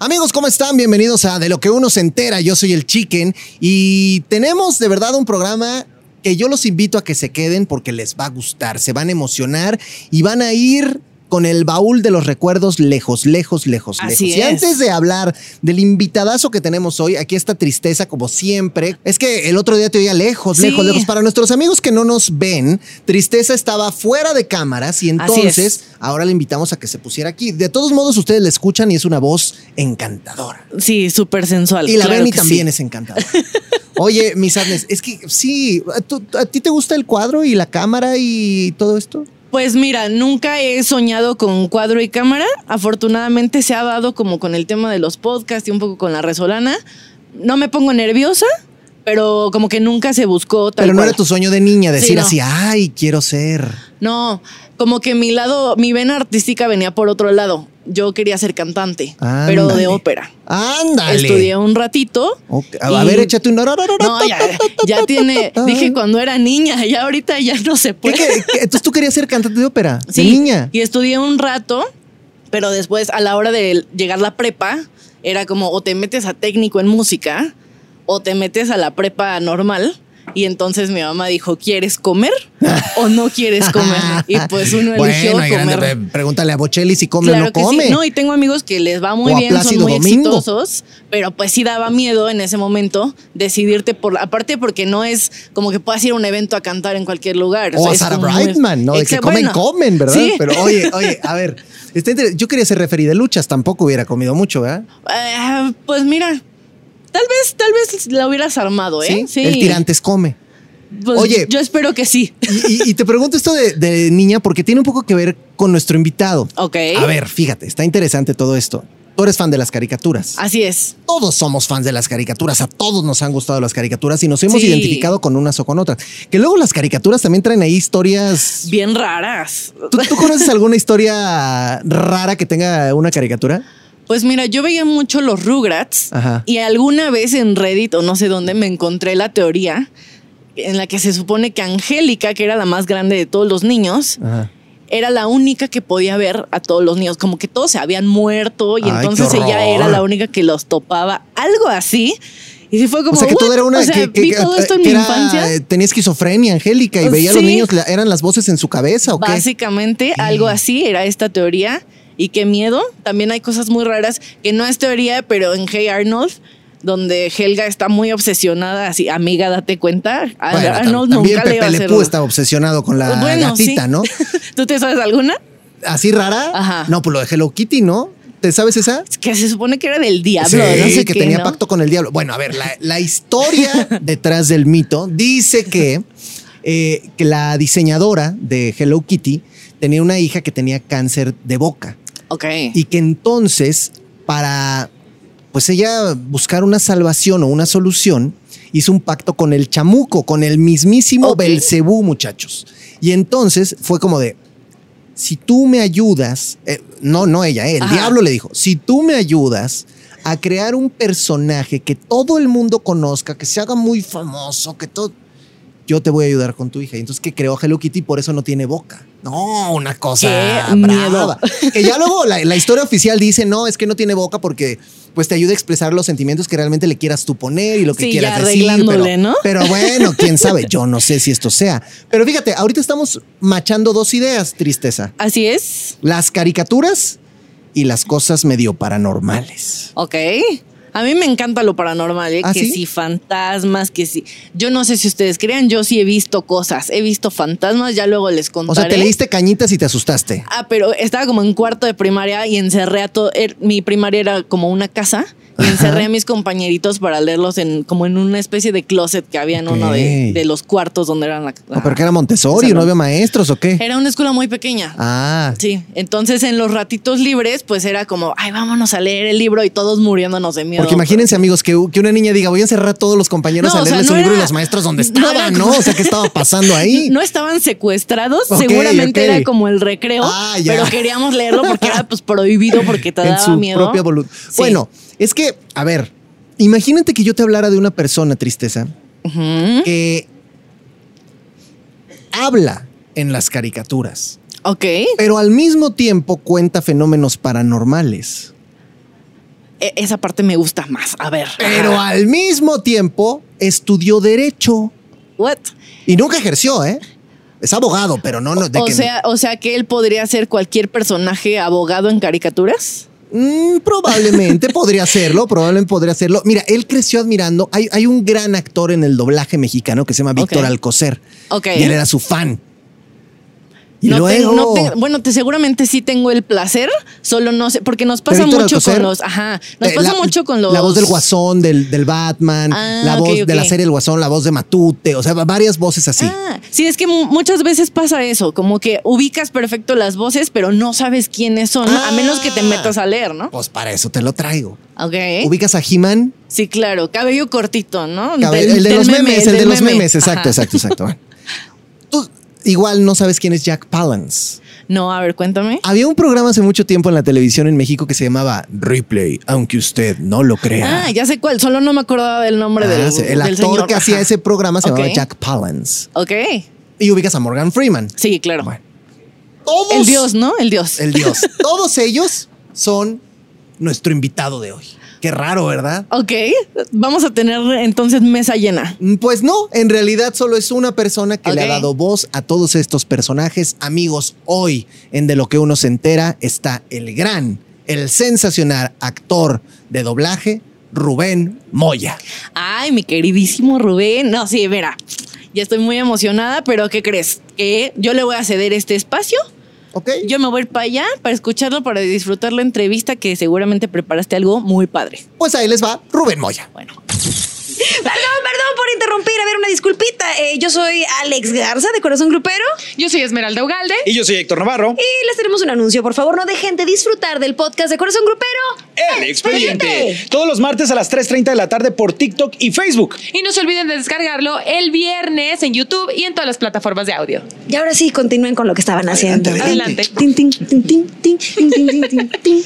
Amigos, ¿cómo están? Bienvenidos a De lo que uno se entera. Yo soy el Chicken y tenemos de verdad un programa que yo los invito a que se queden porque les va a gustar, se van a emocionar y van a ir con el baúl de los recuerdos lejos, lejos, lejos, Así lejos. Y es. antes de hablar del invitadazo que tenemos hoy, aquí esta tristeza como siempre, es que el otro día te oía lejos, Sí. lejos, lejos. Para nuestros amigos que no nos ven, Tristeza estaba fuera de cámaras y entonces es. ahora le invitamos a que se pusiera aquí. De todos modos, ustedes la escuchan y es una voz encantadora. Sí, súper sensual. Y la claro Benny también sí. es encantadora. Oye, mis Agnes, es que sí, ¿a, tú- a ti te gusta el cuadro y la cámara y todo esto? Pues mira, nunca he soñado con cuadro y cámara. Afortunadamente se ha dado como con el tema de los podcasts y un poco con la resolana. No me pongo nerviosa, pero como que nunca se buscó tal Pero no cual. era tu sueño de niña decir Sí, no. así, ay, quiero ser. No, como que mi lado, mi vena artística venía por otro lado. Yo quería ser cantante, pero de ópera. Ándale. Estudié un ratito. Ok, A y- ver, échate un... No, ya, ya tiene. Dije cuando era niña, ya ahorita ya no se ¿Qué, puede. qué- qué? Entonces tú querías ser cantante de ópera, de Sí, niña. Y estudié un rato, pero después a la hora de llegar la prepa, era como o te metes a técnico en música o te metes a la prepa normal. Y entonces mi mamá dijo, ¿quieres comer o no quieres comer? Y pues uno eligió bueno, grande, comer. ve, pregúntale a Bocelli si come o no que come. sí. No, y tengo amigos que les va muy O bien, son muy Domingo. exitosos, pero pues sí daba miedo en ese momento decidirte por, aparte porque no es como que puedas ir a un evento a cantar en cualquier lugar. O sea, a Sarah muy- Brightman, ¿no? De que comen, bueno, comen, ¿verdad? Sí. Pero oye, oye, a ver, yo quería ser referí de luchas, tampoco hubiera comido mucho, ¿verdad? Eh, pues mira, tal vez, tal vez la hubieras armado, ¿eh? El tirantes come. Pues Oye. yo espero que sí. Y, y- y te pregunto esto de, de niña porque tiene un poco que ver con nuestro invitado. Ok. A ver, fíjate, está interesante todo esto. Tú eres fan de las caricaturas. Así es. Todos somos fans de las caricaturas, a todos nos han gustado las caricaturas y nos hemos Sí. identificado con unas o con otras. Que luego las caricaturas también traen ahí historias. Bien raras. ¿Tú, tú conoces alguna historia rara que tenga una caricatura? Pues mira, yo veía mucho los Rugrats Ajá. y alguna vez en Reddit o no sé dónde me encontré la teoría en la que se supone que Angélica, que era la más grande de todos los niños, Ajá. era la única que podía ver a todos los niños, como que todos se habían muerto y Ay, entonces ella era la única que los topaba, algo así. Y sí fue como o sea que "What?". era una O sea, que, que- vi todo esto en mi era- infancia. eh, tenía esquizofrenia, Angélica, y veía a los niños, eran las voces en su cabeza o qué? Básicamente, algo así era esta teoría. Y qué miedo. También hay cosas muy raras que no es teoría, pero en Hey Arnold, donde Helga está muy obsesionada, así, amiga, date cuenta. A Bueno, tam- Arnold también nunca Pepe. Le Pew está obsesionado con la Bueno, gatita, sí. ¿no? ¿Tú te sabes alguna? ¿Así rara? Ajá. No, pues lo de Hello Kitty, ¿no? ¿Te sabes esa? Que se supone que era del diablo, Sí, no sé que qué, tenía ¿no? pacto con el diablo. Bueno, a ver, la, la historia detrás del mito dice que, eh, que la diseñadora de Hello Kitty tenía una hija que tenía cáncer de boca Ok. y que entonces para pues ella buscar una salvación o una solución hizo un pacto con el chamuco, con el mismísimo. Belcebú, muchachos. Y entonces fue como de si tú me ayudas, eh, no, no ella, eh, el Ajá. diablo le dijo, si tú me ayudas a crear un personaje que todo el mundo conozca, que se haga muy famoso, que todo, yo te voy a ayudar con tu hija. Y entonces que creó Hello Kitty por eso no tiene boca. No, una cosa Qué brava. miedo. Que ya luego la, la historia oficial dice, no, es que no tiene boca porque pues te ayuda a expresar los sentimientos que realmente le quieras tú poner y lo que Sí, quieras ya decir. pero, ¿no? pero bueno, quién sabe, yo no sé si esto sea. Pero fíjate, ahorita estamos machando dos ideas, tristeza. Así es. Las caricaturas y las cosas medio paranormales. Ok. A mí me encanta lo paranormal, ¿eh? ¿Ah, que sí? si fantasmas, que si. Yo no sé si ustedes crean, yo sí he visto cosas. He visto fantasmas, ya luego les O contaré. sea, te leíste cañitas y te asustaste. Ah, pero estaba como en cuarto de primaria y encerré a todo. er- mi primaria era como una casa y encerré a mis compañeritos para leerlos en como en una especie de closet que había en uno de, los cuartos donde eran la. ¿O pero que era Montessori? ¿No había maestros o qué? Era una escuela muy pequeña. Ah, Sí, entonces en los ratitos libres, pues era como, ay, vámonos a leer el libro y todos muriéndonos de miedo. Porque imagínense, amigos, que, que una niña diga, voy a encerrar a todos los compañeros No, a o sea, leerles no un libro y los maestros donde no era estaban, ¿no? O sea, ¿qué estaba pasando ahí? No estaban secuestrados, seguramente era como el recreo, Ah, ya. pero queríamos leerlo porque era pues prohibido porque te en daba su miedo. propia voluntad. Sí. Bueno, es que, a ver, imagínate que yo te hablara de una persona, tristeza, que habla en las caricaturas. Ok. pero al mismo tiempo cuenta fenómenos paranormales. E- esa parte me gusta más. A ver. Pero al mismo tiempo estudió derecho What? y nunca ejerció, ¿eh? Es abogado, pero no, no de O que- sea, o sea que él podría ser cualquier personaje abogado en caricaturas. Mm, probablemente podría hacerlo, probablemente podría hacerlo. Mira, él creció admirando. Hay, hay un gran actor en el doblaje mexicano que se llama Víctor. Alcocer. Ok. Y él era su fan. Y No te- luego. no te- bueno, te seguramente sí tengo el placer, solo no sé, porque nos pasa mucho Alcocer? con los, ajá, nos Eh, pasa la- mucho con los. La voz del Guasón, del, del Batman, Ah, la voz de la serie El Guasón, la voz de Matute, o sea, varias voces así. Ah, sí, es que mu- muchas veces pasa eso, como que ubicas perfecto las voces, pero no sabes quiénes son, a menos que te Ah. metas a leer, ¿no? Pues para eso te lo traigo. Ok. ¿Ubicas a He-Man? Sí, claro, cabello cortito, ¿no? Cabe- Del- el de los meme, memes, el de los meme. memes, exacto, exacto, exacto. Igual no sabes quién es Jack Palance. No, a ver, cuéntame. Había un programa hace mucho tiempo en la televisión en México que se llamaba Replay, aunque usted no lo crea. Ah, ya sé cuál, solo no me acordaba del nombre Ah, del, sí, el del actor señor. que hacía ese programa se llamaba. Jack Palance. Ok, Y ubicas a Morgan Freeman. sí, claro. Bueno. Todos, El dios, ¿no? El dios. El dios. Todos ellos son nuestro invitado de hoy. Qué raro, ¿verdad? Ok, vamos a tener entonces mesa llena. Mm, Pues no, en realidad solo es una persona que le ha dado voz a todos estos personajes. Amigos, hoy en De lo que uno se entera está el gran, el sensacional actor de doblaje, Rubén Moya. Ay, mi queridísimo Rubén. No, sí, mira, ya estoy muy emocionada, pero ¿qué crees? Que yo le voy a ceder este espacio. ¿Ok? Yo me voy a ir para allá para escucharlo, para disfrutar la entrevista que seguramente preparaste algo muy padre. Pues ahí les va Rubén Moya. Bueno, Perdón, perdón por interrumpir. A ver, una disculpita. Eh, yo soy Alex Garza de Corazón Grupero Yo soy Esmeralda Ugalde. Y yo soy Héctor Navarro. y les tenemos un anuncio. Por favor, no dejen de disfrutar del podcast de Corazón Grupero. El expediente. Todos los martes a las 3.30 de la tarde por TikTok y Facebook. Y no se olviden de descargarlo el viernes en YouTube y en todas las plataformas de audio. Y ahora sí, continúen con lo que estaban haciendo. adelante. Tin, tin, tin, tin, tin,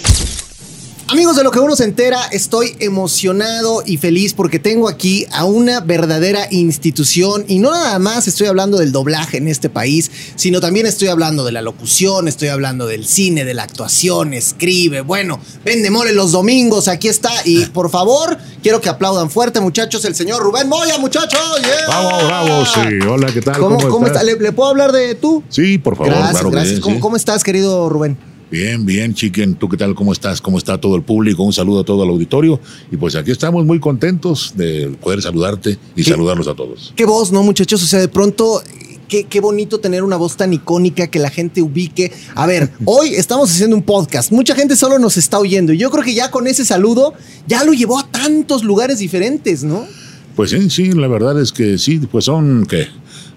Amigos de lo que uno se entera, estoy emocionado y feliz porque tengo aquí a una verdadera institución y no nada más estoy hablando del doblaje en este país, sino también estoy hablando de la locución, estoy hablando del cine, de la actuación, escribe, bueno, vende mole los domingos, aquí está y por favor, quiero que aplaudan fuerte muchachos el señor Rubén Moya, muchachos. yeah. Bravo, bravo, sí. Hola, ¿qué tal? ¿Cómo, cómo está? ¿Le, le puedo hablar de tú? Sí, por favor, gracias, claro gracias. sí, ¿Cómo, sí. cómo estás, querido Rubén? Bien, bien, chiquen. ¿Tú qué tal? ¿Cómo estás? ¿Cómo está todo el público? Un saludo a todo el auditorio. Y pues aquí estamos muy contentos de poder saludarte y ¿Qué? saludarlos a todos. Qué voz, ¿no, muchachos? O sea, de pronto, qué, qué bonito tener una voz tan icónica que la gente ubique. A ver, hoy estamos haciendo un podcast. Mucha gente solo nos está oyendo. Y yo creo que ya con ese saludo ya lo llevó a tantos lugares diferentes, ¿no? Pues sí, sí, la verdad es que sí, pues son que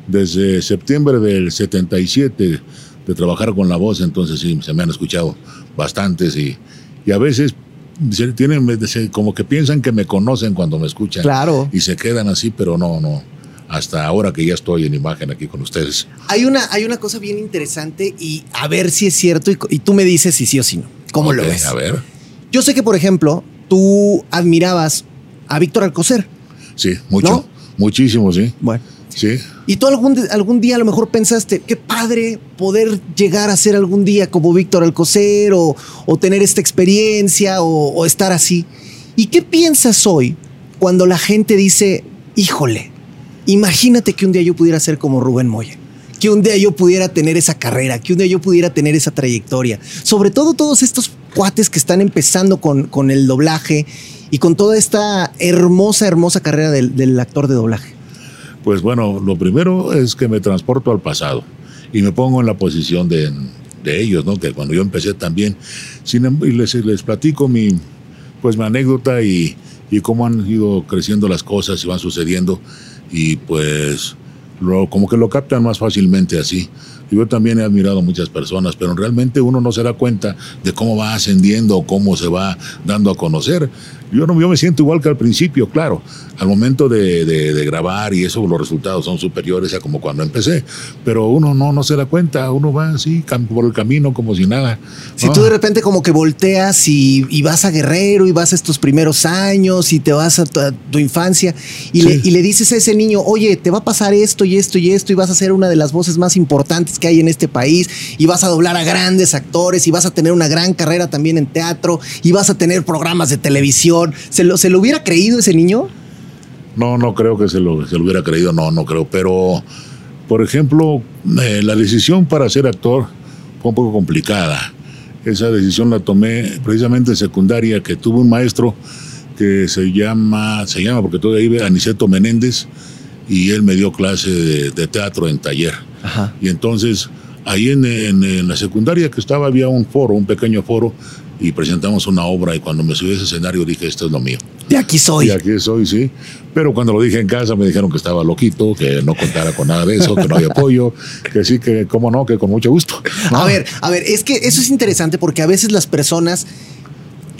desde septiembre del 77 de trabajar con la voz, entonces sí, se me han escuchado bastantes y, y a veces se tienen se- como que piensan que me conocen cuando me escuchan. Claro. Y se quedan así, pero no, no. Hasta ahora que ya estoy en imagen aquí con ustedes. Hay una, hay una cosa bien interesante y a ver si es cierto y, y tú me dices si sí o si no. ¿Cómo lo ves? A ver. Yo sé que, por ejemplo, tú admirabas a Víctor Alcocer. Sí, mucho. ¿No? Muchísimo, sí. Bueno. Y tú algún, algún día a lo mejor pensaste, qué padre poder llegar a ser algún día como Víctor Alcocer o, o tener esta experiencia o, estar así. ¿Y qué piensas hoy cuando la gente dice, híjole, imagínate que un día yo pudiera ser como Rubén Moya? Que un día yo pudiera tener esa carrera, que un día yo pudiera tener esa trayectoria. Sobre todo todos estos cuates que están empezando con, con el doblaje y con toda esta hermosa, hermosa carrera del actor de doblaje. Pues bueno, lo primero es que me transporto al pasado y me pongo en la posición de, de ellos, ¿no? Que cuando yo empecé también, sin, em- y les, les platico mi, pues mi anécdota y, y cómo han ido creciendo las cosas y van sucediendo y pues lo, como que lo captan más fácilmente así. Yo también he admirado a muchas personas, pero realmente uno no se da cuenta de cómo va ascendiendo o cómo se va dando a conocer. Yo, no, yo me siento igual que al principio, claro. Al momento de, de- de grabar y eso, los resultados son superiores a como cuando empecé. Pero uno no, no se da cuenta, uno va así por el camino como si nada. Si ¿no? tú de repente como que volteas y, y vas a Guerrero y vas a estos primeros años y te vas a tu, a tu infancia y, Sí. le, y le dices a ese niño, oye, te va a pasar esto y esto y esto y vas a ser una de las voces más importantes que hay en este país y vas a doblar a grandes actores y vas a tener una gran carrera también en teatro y vas a tener programas de televisión. ¿Se lo, se lo hubiera creído ese niño? No, no creo que se lo, se lo hubiera creído, no, no creo. Pero, por ejemplo, eh, la decisión para ser actor fue un poco complicada. Esa decisión la tomé precisamente en secundaria, que tuve un maestro que se llama, se llama porque todavía vive, Aniceto Menéndez, y él me dio clase de, de teatro en taller. Ajá. Y entonces, ahí en, en- en la secundaria que estaba, había un foro, un pequeño foro, y presentamos una obra, y cuando me subí a ese escenario dije, esto es lo mío. De aquí soy. Y aquí soy, sí. Pero cuando lo dije en casa me dijeron que estaba loquito, que no contara con nada de eso, que no había apoyo, que sí, que cómo no, que con mucho gusto. A ver, a ver, es que eso es interesante porque a veces las personas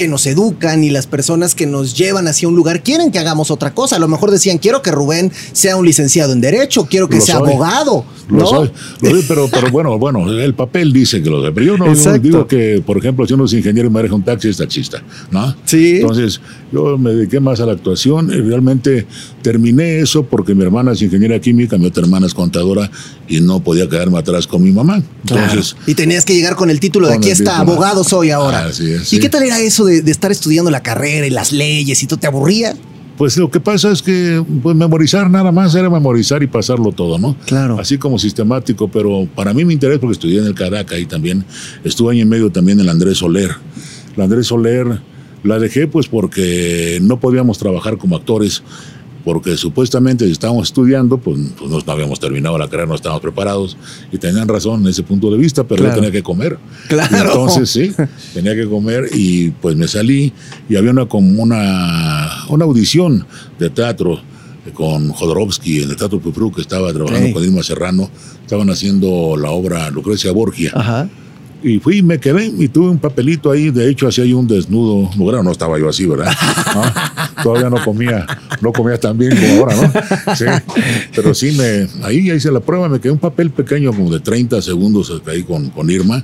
que nos educan y las personas que nos llevan hacia un lugar quieren que hagamos otra cosa. A lo mejor decían, quiero que Rubén sea un licenciado en Derecho, quiero que Lo sea soy. abogado. Lo ¿no? soy, lo soy, pero, pero bueno, bueno, el papel dice que lo soy. Pero yo no yo digo que, por ejemplo, si uno es ingeniero y maneja un taxi, es taxista, ¿no? Sí. Entonces, yo me dediqué más a la actuación y realmente terminé eso porque mi hermana es ingeniera química, mi otra hermana es contadora y no podía quedarme atrás con mi mamá. Entonces, y tenías que llegar con el título de aquí el está, título. abogado soy ahora. Así es, ¿Y sí. qué tal era eso de, de estar estudiando la carrera y las leyes y tú te aburría? Pues lo que pasa es que pues, memorizar nada más era memorizar y pasarlo todo, ¿no? Claro. Así como sistemático, pero para mí mi interés, porque estudié en el Caraca y también estuve año y medio también en el Andrés Soler. La Andrés Soler la dejé pues porque no podíamos trabajar como actores, porque supuestamente si estábamos estudiando, pues, pues no habíamos terminado la carrera, no estábamos preparados y tenían razón en ese punto de vista, pero Claro. yo tenía que comer. Claro. Y entonces sí, tenía que comer y pues me salí y había una como una, una audición de teatro con Jodorowsky en el Teatro Pupru que estaba trabajando Ok. con Irma Serrano, estaban haciendo la obra Lucrecia Borgia. Ajá. Y fui y me quedé y tuve un papelito ahí, de hecho hacía ahí un desnudo, no, claro, no estaba yo así, ¿verdad? ¿No? Todavía no comía, no comía tan bien como ahora, ¿no? Sí, pero sí me, ahí ya hice la prueba, me quedé un papel pequeño como de 30 segundos ahí con, con Irma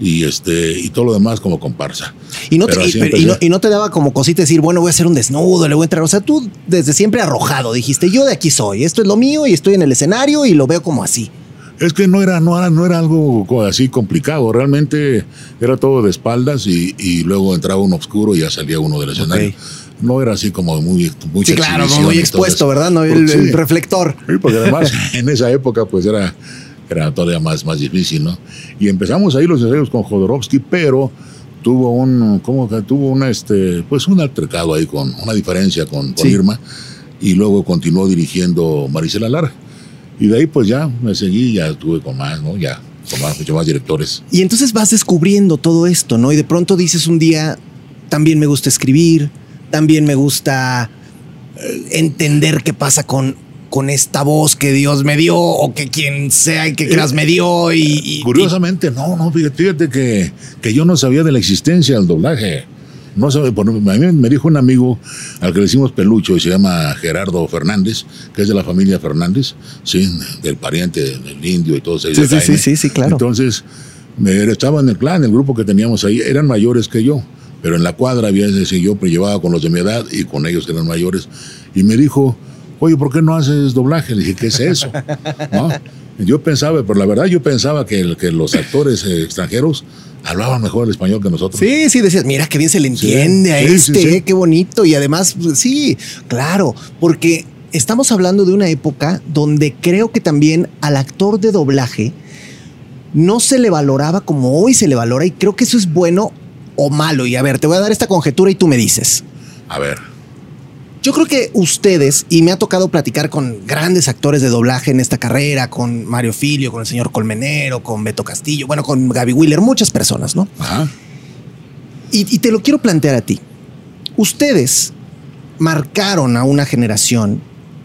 y este y todo lo demás como comparsa. Y no, te, y, pero- y no, y no te daba como cosita decir, bueno, voy a hacer un desnudo, le voy a entrar. O sea, tú desde siempre arrojado dijiste, yo de aquí soy, esto es lo mío y estoy en el escenario y lo veo como así. Es que no era, no era, no era algo así complicado, realmente era todo de espaldas y, y luego entraba uno oscuro y ya salía uno del escenario. Ok. No era así como muy, muy Sí, claro, exhibición muy expuesto. ¿verdad? No, el, Porque el sí, reflector. sí, porque además en esa época pues era, era todavía más, más difícil, ¿no? Y empezamos ahí los ensayos con Jodorowsky, pero tuvo un, ¿cómo que? Tuvo una, este, pues un altercado ahí con, una diferencia con, con Sí. Irma y luego continuó dirigiendo Marisela Lara. Y de ahí pues ya me seguí, ya estuve con más, ¿no? Ya, con más, mucho más directores. Y entonces vas descubriendo todo esto, ¿no? Y de pronto dices un día, también me gusta escribir, también me gusta eh, entender qué pasa con, con esta voz que Dios me dio o que quien sea y que creas me dio y... y- Curiosamente, no, no, fíjate, fíjate que, que yo no sabía de la existencia del doblaje. No sabía, por- a mí me dijo un amigo al que le decimos pelucho y se llama Gerardo Fernández, que es de la familia Fernández, sí, del pariente del indio y todos ellos. Sí, sí, sí, sí, sí, claro. Entonces, me, estaba en el clan, el grupo que teníamos ahí, eran mayores que yo, pero en la cuadra había ese yo pero llevaba con los de mi edad y con ellos que eran mayores. Y me dijo, oye, ¿por qué no haces doblaje? Le dije, ¿qué es eso? ¿No? Yo pensaba, pero la verdad yo pensaba que, los actores eh, extranjeros hablaban mejor el español que nosotros. Sí, sí, decías, mira qué bien se le entiende a sí, este, sí. eh, qué bonito. Y además, pues, sí, claro, porque estamos hablando de una época donde creo que también al actor de doblaje no se le valoraba como hoy se le valora y creo que eso es bueno o malo. Y a ver, te voy a dar esta conjetura y tú me dices. A ver, Yo creo que ustedes, y me ha tocado platicar con grandes actores de doblaje en esta carrera, con Mario Filio, con el señor Colmenero, con Beto Castillo, bueno, con Gaby Wheeler, muchas personas, ¿no? ajá. Y, y te lo quiero plantear a ti. Ustedes marcaron a una generación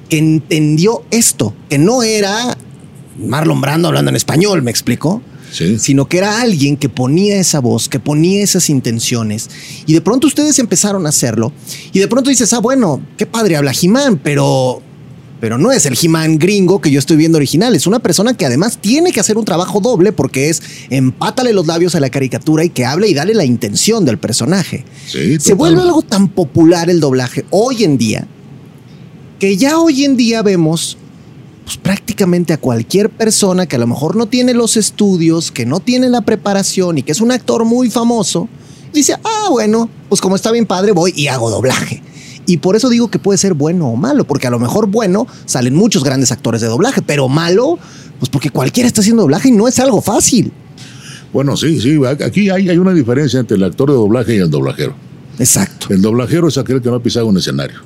que entendió esto, que no era Marlon Brando hablando en español, ¿me explico? Sí. sino que era alguien que ponía esa voz, que ponía esas intenciones. Y de pronto ustedes empezaron a hacerlo. Y de pronto dices, ah, bueno, qué padre habla He-Man, pero, pero no es el He-Man gringo que yo estoy viendo original. Es una persona que además tiene que hacer un trabajo doble porque es empátale los labios a la caricatura y que hable y dale la intención del personaje. Sí, Se vuelve algo tan popular el doblaje hoy en día que ya hoy en día vemos pues, prácticamente a cualquier persona que a lo mejor no tiene los estudios, que no tiene la preparación y que es un actor muy famoso, dice, ah, bueno, pues como está bien padre, voy y hago doblaje. Y por eso digo que puede ser bueno o malo, porque a lo mejor bueno salen muchos grandes actores de doblaje, pero malo, pues porque cualquiera está haciendo doblaje y no es algo fácil. Bueno, sí, sí. Aquí hay, hay una diferencia entre el actor de doblaje y el doblajero. Exacto. El doblajero es aquel que no ha pisado un escenario.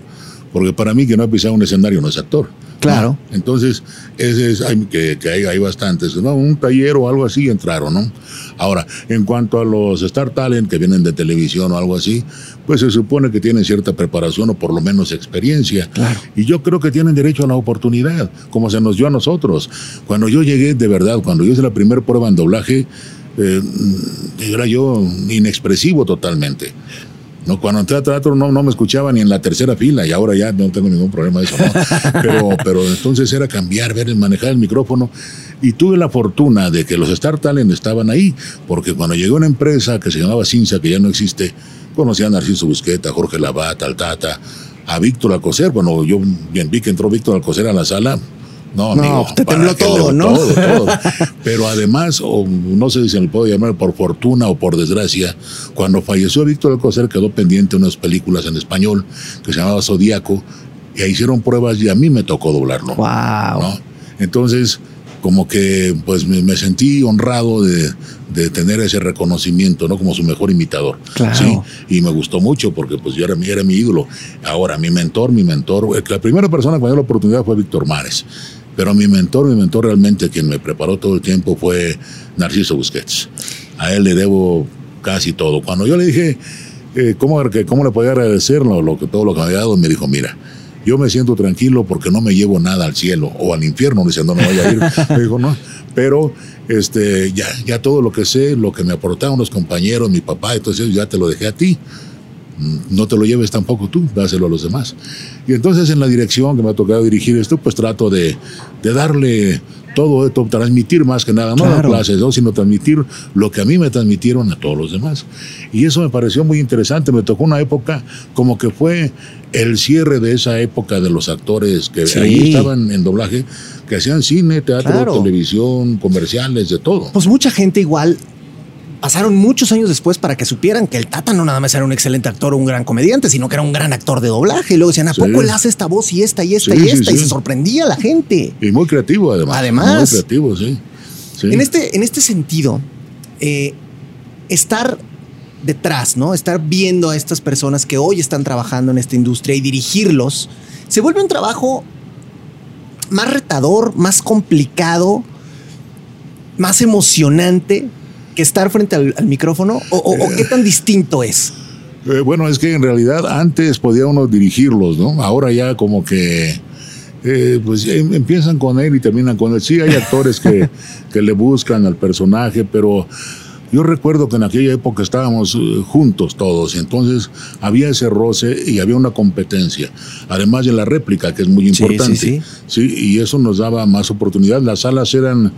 Porque para mí, que no ha pisado un escenario no es actor. Claro. ¿no? Entonces, ese es, hay, que, que hay, hay bastantes. ¿no? Un taller o algo así entraron, ¿no? Ahora, en cuanto a los Star Talent que vienen de televisión o algo así, pues se supone que tienen cierta preparación o por lo menos experiencia. Claro. Y yo creo que tienen derecho a la oportunidad, como se nos dio a nosotros. Cuando yo llegué, de verdad, cuando yo hice la primera prueba en doblaje, eh, era yo inexpresivo totalmente. No, cuando entré a teatro no, no me escuchaba ni en la tercera fila y ahora ya no tengo ningún problema de eso. ¿no? Pero, pero entonces era cambiar, ver, manejar el micrófono. Y tuve la fortuna de que los Star Talent estaban ahí, porque cuando llegó una empresa que se llamaba Cinza, que ya no existe, conocía a Narciso Busqueta, a Jorge Lavata, al Tata, a Víctor Alcocer. Bueno, yo bien vi que entró Víctor Alcocer a la sala. No, No, amigo, te tembló todo, ¿no? Todo, todo. Pero además, o no sé si se le puede llamar por fortuna o por desgracia, cuando falleció Víctor Alcocer quedó pendiente unas películas en español que se llamaba Zodíaco, y ahí hicieron pruebas y a mí me tocó doblarlo. Wow. ¿no? Entonces, como que pues me, me sentí honrado de, de tener ese reconocimiento, ¿no? Como su mejor imitador. Claro. Sí, y me gustó mucho porque pues yo era, mi- era mi ídolo. Ahora, mi mentor, mi mentor, eh, la primera persona que me dio la oportunidad fue Víctor Mares. Pero mi mentor, mi mentor realmente, quien me preparó todo el tiempo fue Narciso Busquets. A él le debo casi todo. Cuando yo le dije eh, ¿cómo, que- cómo le podía agradecer lo, que, todo lo que me había dado, me dijo, mira, yo me siento tranquilo porque no me llevo nada al cielo o al infierno, diciendo no vaya a ir. Me dijo, no, pero este, ya, ya todo lo que sé, lo que me aportaron los compañeros, mi papá, entonces ya te lo dejé a ti. Mm, No te lo lleves tampoco tú, dáselo a los demás. Y entonces en la dirección que me ha tocado dirigir esto, pues trato de, de darle todo esto, transmitir más que nada, no Claro. clases, ¿no? sino transmitir lo que a mí me transmitieron a todos los demás. Y eso me pareció muy interesante, me tocó una época como que fue el cierre de esa época de los actores que Sí. ahí estaban en doblaje, que hacían cine, teatro, Claro. televisión, comerciales, de todo. Pues mucha gente igual pasaron muchos años después para que supieran que el Tata no nada más era un excelente actor o un gran comediante, sino que era un gran actor de doblaje. Y luego decían, ¿a Sí. poco él hace esta voz y esta y esta Sí, y sí, esta? Y se sorprendía a la gente. Y muy creativo además. Además. Muy creativo, sí. Sí. En, este, en este sentido, eh, estar detrás, ¿no? Estar viendo a estas personas que hoy están trabajando en esta industria y dirigirlos, se vuelve un trabajo más retador, más complicado, más emocionante que estar frente al, al micrófono? ¿O, o- o qué tan distinto es? Eh, bueno, es que en realidad antes podía uno dirigirlos, ¿no? Ahora ya como que eh, pues em- empiezan con él y terminan con él. Sí, hay actores que, que le buscan al personaje, pero yo recuerdo que en aquella época estábamos eh, juntos todos y entonces había ese roce y había una competencia, además de la réplica, que es muy Sí, sí, importante. sí. Sí, y eso nos daba más oportunidad. Las salas eran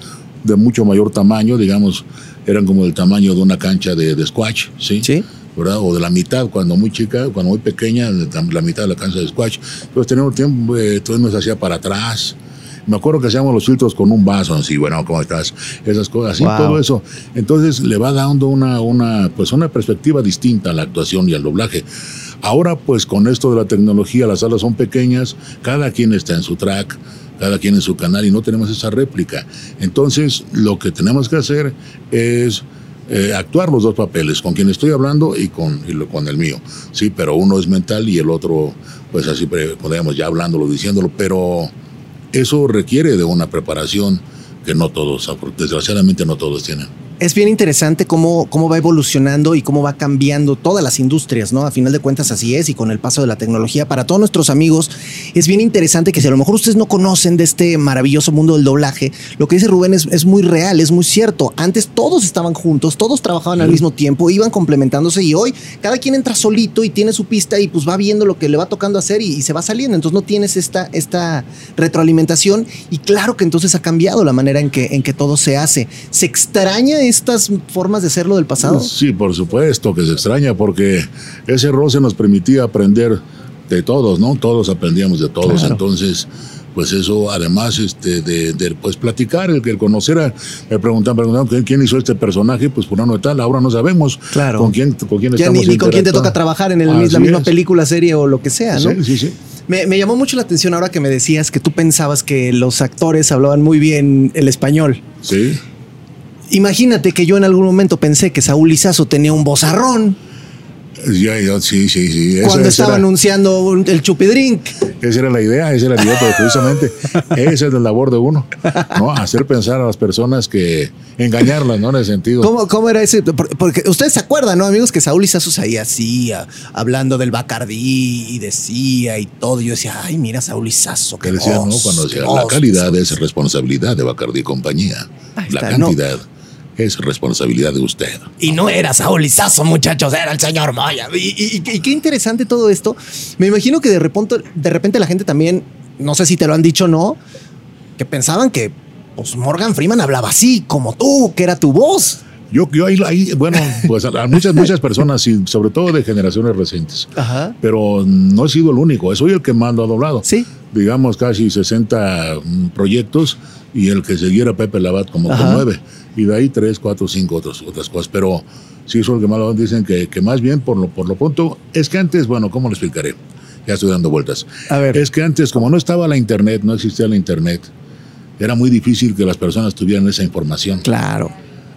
de mucho mayor tamaño, digamos, eran como del tamaño de una cancha de, de squash, ¿sí? Sí. ¿verdad? O de la mitad, cuando muy chica, cuando muy pequeña, la la mitad de la cancha de squash. Entonces teníamos tiempo, eh, entonces nos hacía para atrás. Me acuerdo que hacíamos los filtros con un vaso, así, bueno, ¿cómo estás? Esas cosas, así, Wow. todo eso. Entonces le va dando una, una, pues una perspectiva distinta a la actuación y al doblaje. Ahora, pues con esto de la tecnología, las salas son pequeñas, cada quien está en su track, cada quien en su canal y no tenemos esa réplica. Entonces, lo que tenemos que hacer es eh, actuar los dos papeles, con quien estoy hablando y con, con el mío. Sí, pero uno es mental y el otro, pues así podemos ya hablándolo, diciéndolo, pero eso requiere de una preparación que no todos, desgraciadamente no todos tienen. Es bien interesante cómo, cómo va evolucionando y cómo va cambiando todas las industrias, ¿no? A final de cuentas así es y con el paso de la tecnología. Para todos nuestros amigos es bien interesante que si a lo mejor ustedes no conocen de este maravilloso mundo del doblaje, lo que dice Rubén es, es muy real, es muy cierto. Antes todos estaban juntos, todos trabajaban al mismo tiempo, iban complementándose y hoy cada quien entra solito y tiene su pista y pues va viendo lo que le va tocando hacer y, y se va saliendo. Entonces no tienes esta, esta retroalimentación y claro que entonces ha cambiado la manera en que, en que todo se hace. ¿Se extraña estas formas de hacerlo del pasado? Sí, por supuesto que se extraña porque ese roce nos permitía aprender de todos, ¿no? Todos aprendíamos de todos. Claro. Entonces, pues eso, además este, de, de, pues platicar, el que conocer, a- me preguntan, preguntan ¿quién- hizo este personaje, pues fulano de tal, ahora no sabemos Claro. con quién, con quién estamos ni, ni con quién te toca trabajar en el- Así la misma es. película, serie o lo que sea, ¿no? Sí, sí, sí. Me, me llamó mucho la atención ahora que me decías que tú pensabas que los actores hablaban muy bien el español. Sí. Imagínate que yo en algún momento pensé que Saúl Lizazo tenía un bozarrón Ya, ya, sí, sí, sí. Cuando estaba era- anunciando un- el chupidrink. Esa era la idea, esa era la idea, pero precisamente esa es la labor de uno, ¿no? Hacer pensar a las personas que engañarlas, ¿no? En ese sentido. ¿Cómo, cómo era ese? Por- Porque ustedes se acuerdan, ¿no, amigos? Que Saúl Lizazo ahí hacía, hablando del Bacardí y decía y todo. Yo decía, ay, mira, Saúl Lizazo. Que qué decía, ¿no? Cuando qué decía, la voz". calidad es responsabilidad de Bacardi y compañía. Ahí La está, ¿no? Es responsabilidad de usted. Y no era Saúl Lizazo, muchachos, era el señor Moya. Y, y- y qué interesante todo esto. Me imagino que de repente, de repente la gente también, no sé si te lo han dicho o no, que pensaban que pues, Morgan Freeman hablaba así, como tú, que era tu voz. Yo, yo ahí, ahí, bueno, pues a a muchas, muchas personas, y sobre todo de generaciones recientes. Ajá. Pero no he sido el único, soy el que más lo ha doblado. Sí. Digamos casi 60 mm, proyectos y el que siguiera Pepe Labat como con nueve. Y de ahí tres, cuatro, cinco otras, otras cosas. Pero sí soy el que más lo dicen que, que más bien por lo, por lo pronto es que antes, bueno, ¿cómo lo explicaré? Ya estoy dando vueltas. A ver. Es que antes, como no estaba la internet, no existía la internet, era muy difícil que las personas tuvieran esa información. Claro.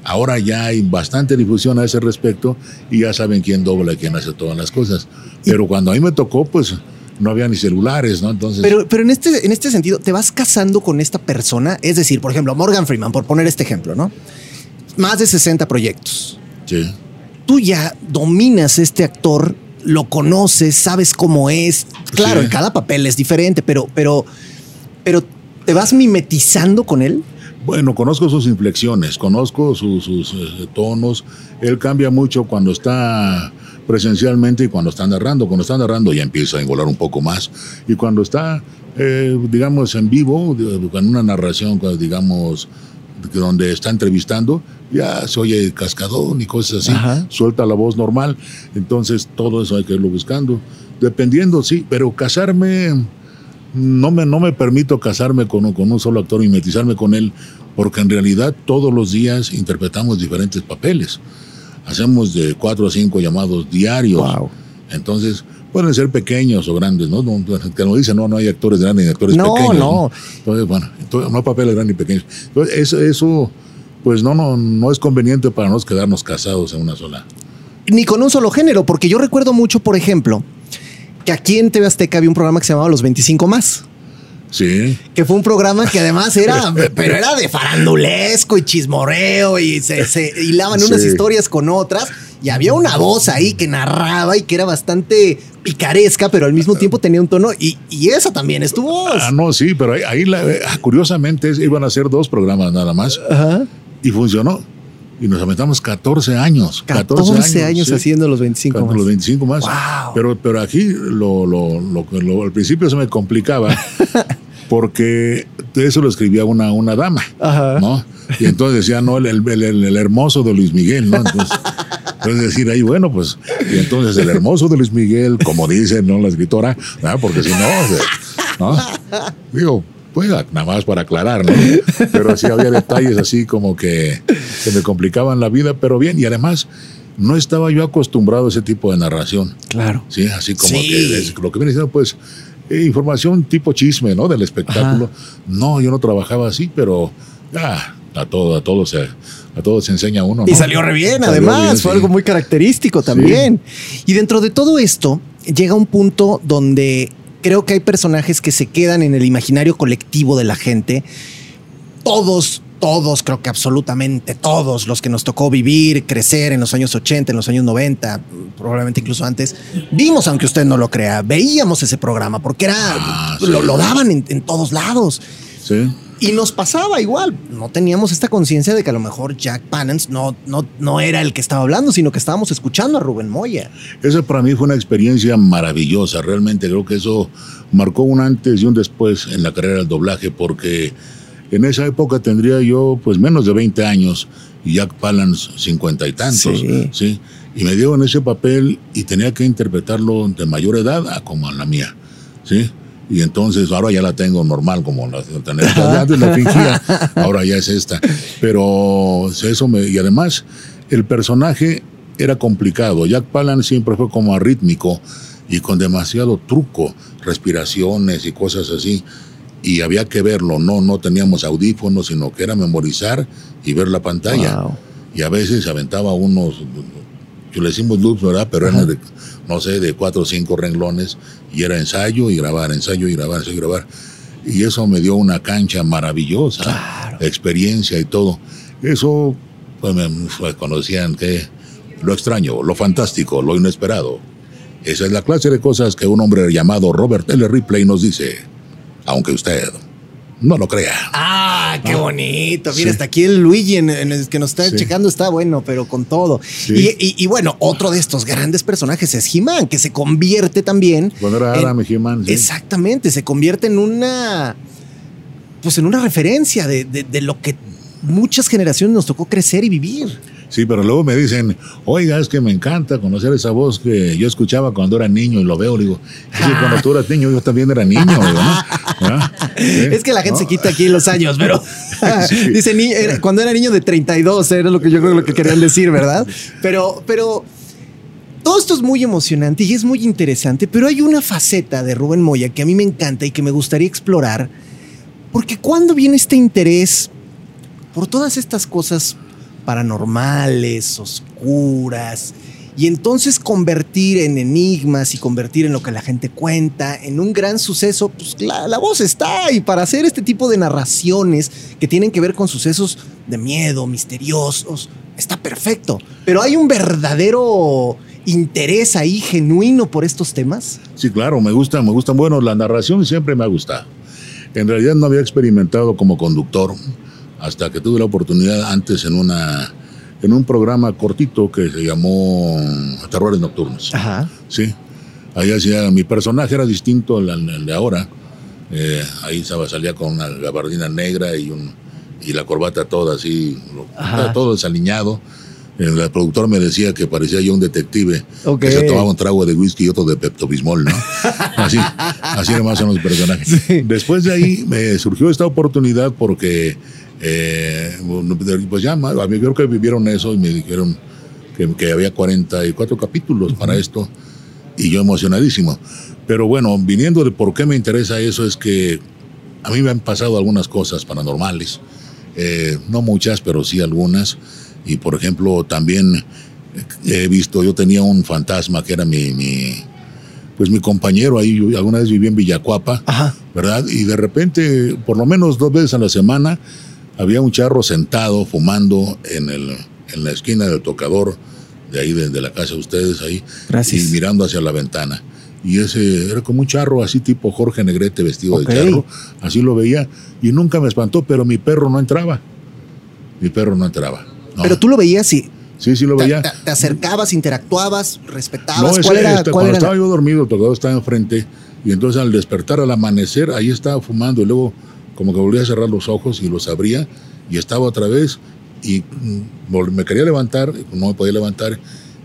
Ahora ya hay bastante difusión a ese respecto y ya saben quién dobla y quién hace todas las cosas. Pero cuando a mí me tocó, pues no había ni celulares, ¿no? Entonces, Pero, pero en, este, en este sentido, ¿te vas casando con esta persona? Es decir, por ejemplo, Morgan Freeman, por poner este ejemplo, ¿no? Más de 60 proyectos. sí. Tú ya dominas este actor, lo conoces, sabes cómo es. Claro, Sí. en cada papel es diferente, pero, pero, pero ¿te vas mimetizando con él? Bueno, conozco sus inflexiones, conozco sus, sus, eh, tonos. Él cambia mucho cuando está presencialmente y cuando está narrando. Cuando está narrando ya empieza a engolar un poco más. Y cuando está, eh, digamos, en vivo, con una narración, digamos, donde está entrevistando, ya se oye cascadón y cosas así. Ajá. Suelta la voz normal. Entonces todo eso hay que irlo buscando. Dependiendo, sí, pero casarme no me, no me permito casarme con, un- con un solo actor y mimetizarme con él, porque en realidad todos los días interpretamos diferentes papeles. Hacemos de cuatro a cinco llamados diarios. Wow. Entonces, pueden ser pequeños o grandes, ¿no? no que nos dicen, no, no hay actores grandes ni actores No, pequeños. no. Entonces, bueno, entonces, no hay papeles grandes ni pequeños. Entonces, eso, eso pues no, no, no es conveniente para nos quedarnos casados en una sola. Ni con un solo género, porque yo recuerdo mucho, por ejemplo, que aquí en TV Azteca había un programa que se llamaba Los 25 Más. Sí. que fue un programa que además era, pero era de farandulesco y chismoreo y se, se hilaban unas historias con otras y había una voz ahí que narraba y que era bastante picaresca, pero al mismo tiempo tenía un tono y, y esa también es tu voz. Ah, no, sí, pero ahí, ahí la- ah, curiosamente iban a ser dos programas nada más Ajá. y funcionó. Y nos aventamos 14 años. 14 años, sí. haciendo los 25 Cuando más. Los 25 más. Wow. Pero, pero aquí lo, lo, lo, lo- al principio se me complicaba porque eso lo escribía una, una dama. Ajá. ¿no? Y entonces decía, no, el, el- el- el hermoso de Luis Miguel, ¿no? Entonces, entonces decir ahí, bueno, pues, y entonces el hermoso de Luis Miguel, como dice, ¿no? La escritora, porque si no, ¿no? Digo, pues nada más para aclarar, ¿no? Pero sí había detalles así como que se me complicaban la vida, pero bien, y además no estaba yo acostumbrado a ese tipo de narración. Claro. Sí, así como Sí. que es- lo que viene siendo, pues, eh, información tipo chisme, ¿no? Del espectáculo. No, yo no trabajaba así, pero ah, a todo, a todo se, a todo se enseña uno. Y ¿no? salió re bien, Salió además, bien, fue sí. algo muy característico también. Y dentro de todo esto, llega un punto donde creo que hay personajes que se quedan en el imaginario colectivo de la gente. Todos todos, creo que absolutamente todos los que nos tocó vivir, crecer en los años 80, en los años 90, probablemente incluso antes, vimos, aunque usted no lo crea, veíamos ese programa porque era, Ah, sí. lo, lo daban en, en todos lados. Sí. Y nos pasaba igual, no teníamos esta conciencia de que a lo mejor Jack Palance no, no, no era el que estaba hablando, sino que estábamos escuchando a Rubén Moya. Esa para mí fue una experiencia maravillosa. Realmente creo que eso marcó un antes y un después en la carrera del doblaje, porque en esa época tendría yo pues menos de 20 años y Jack Palance cincuenta y tantos. Sí. Sí. Y me dio en ese papel y tenía que interpretarlo de mayor edad a como en la mía. ¿Sí? Y entonces ahora ya la tengo normal, como la tener. Antes la fingía, ahora ya es esta. Pero eso me. Y además, el personaje era complicado. Jack Palance siempre fue como arrítmico y con demasiado truco, respiraciones y cosas así. Y había que verlo, no, no teníamos audífonos, sino que era memorizar y ver la pantalla. Wow. Y a veces aventaba unos, yo le decimos loops, ¿verdad? Pero eran de, no sé, de cuatro o cinco renglones y era ensayo y grabar, ensayo y grabar, ensayo y grabar. Y eso me dio una cancha maravillosa, experiencia y todo. Eso, pues, me, fue cuando decían que lo extraño, lo fantástico, lo inesperado. Esa es la clase de cosas que un hombre llamado Robert L. Ripley nos dice, aunque usted no lo crea. Ah, qué bonito. Mira, Sí. hasta aquí el Luigi en, en el que nos está Sí. checando está bueno, pero con todo. Sí. Y, y- y bueno, otro de estos grandes personajes es He-Man, que se convierte también. Cuando era Adam He-Man. Exactamente, se convierte en una. Pues en una referencia de, de- de lo que muchas generaciones nos tocó crecer y vivir. Sí, pero luego me dicen, oiga, es que me encanta conocer esa voz que yo escuchaba cuando era niño y lo veo. Le digo, cuando tú eras niño, yo también era niño. digo, ¿no? ¿Ah? Es que la gente ¿No? se quita aquí los años, pero Sí. dice ni- era- cuando era niño de 32, era lo que yo creo lo que querían decir, ¿verdad? Pero, pero todo esto es muy emocionante y es muy interesante, pero hay una faceta de Rubén Moya que a mí me encanta y que me gustaría explorar, porque cuando viene este interés por todas estas cosas paranormales, oscuras, y entonces convertir en enigmas y convertir en lo que la gente cuenta, en un gran suceso, pues la, voz está y para hacer este tipo de narraciones que tienen que ver con sucesos de miedo, misteriosos, está perfecto. Pero hay un verdadero interés ahí genuino por estos temas. Sí, claro, me gusta, me gusta. Bueno, la narración siempre me ha gustado. En realidad no había experimentado como conductor hasta que tuve la oportunidad antes en una en un programa cortito que se llamó Terrores Nocturnos. Ajá. Sí. Ahí hacía, mi personaje era distinto al, al de ahora. Eh, ahí estaba, salía con una gabardina negra y, un, y la corbata toda así, Ajá. todo desaliñado. El, productor me decía que parecía yo un detective Ok. que se tomaba un trago de whisky y otro de Pepto-Bismol, ¿no? Así, así eran más o menos los personajes. Después de ahí me surgió esta oportunidad porque, eh, pues ya, a mí creo que vivieron eso y me dijeron que, que había 44 capítulos para esto y yo emocionadísimo. Pero bueno, viniendo de por qué me interesa eso es que a mí me han pasado algunas cosas paranormales, Eh, no muchas, pero sí algunas. Y por ejemplo, también he visto, yo tenía un fantasma que era mi, mi pues mi compañero ahí, yo alguna vez viví en Villacuapa, Ajá. ¿verdad? Y de repente, por lo menos dos veces a la semana, había un charro sentado fumando en, el, en la esquina del tocador de ahí, de, de la casa de ustedes ahí, Gracias. y mirando hacia la ventana. Y ese era como un charro así tipo Jorge Negrete vestido Ok. de charro, así lo veía y nunca me espantó, pero mi perro no entraba. Mi perro no entraba. No. Pero tú lo veías y sí, sí lo veía. te- te acercabas, interactuabas, respetabas. No, ese, ¿Cuál era, este, cuál cuando era la- estaba yo dormido, el tocador estaba enfrente, y entonces al despertar al amanecer, ahí estaba fumando, y luego como que volvía a cerrar los ojos y los abría, y estaba otra vez, y mm, me quería levantar, no me podía levantar,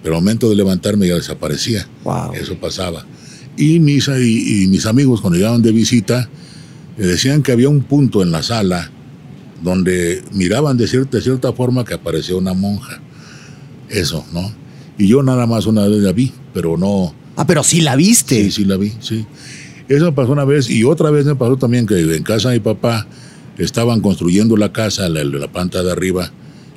pero al momento de levantarme ya desaparecía. Wow. Eso pasaba. Y mis, y, y mis amigos cuando llegaban de visita, me decían que había un punto en la sala donde miraban de cierta, de cierta forma que aparecía una monja. Eso, ¿no? Y yo nada más una vez la vi, pero no, Ah, pero sí la viste. Sí, sí la vi, sí. Eso me pasó una vez y otra vez me pasó también que en casa de mi papá estaban construyendo la casa, la, la planta de arriba,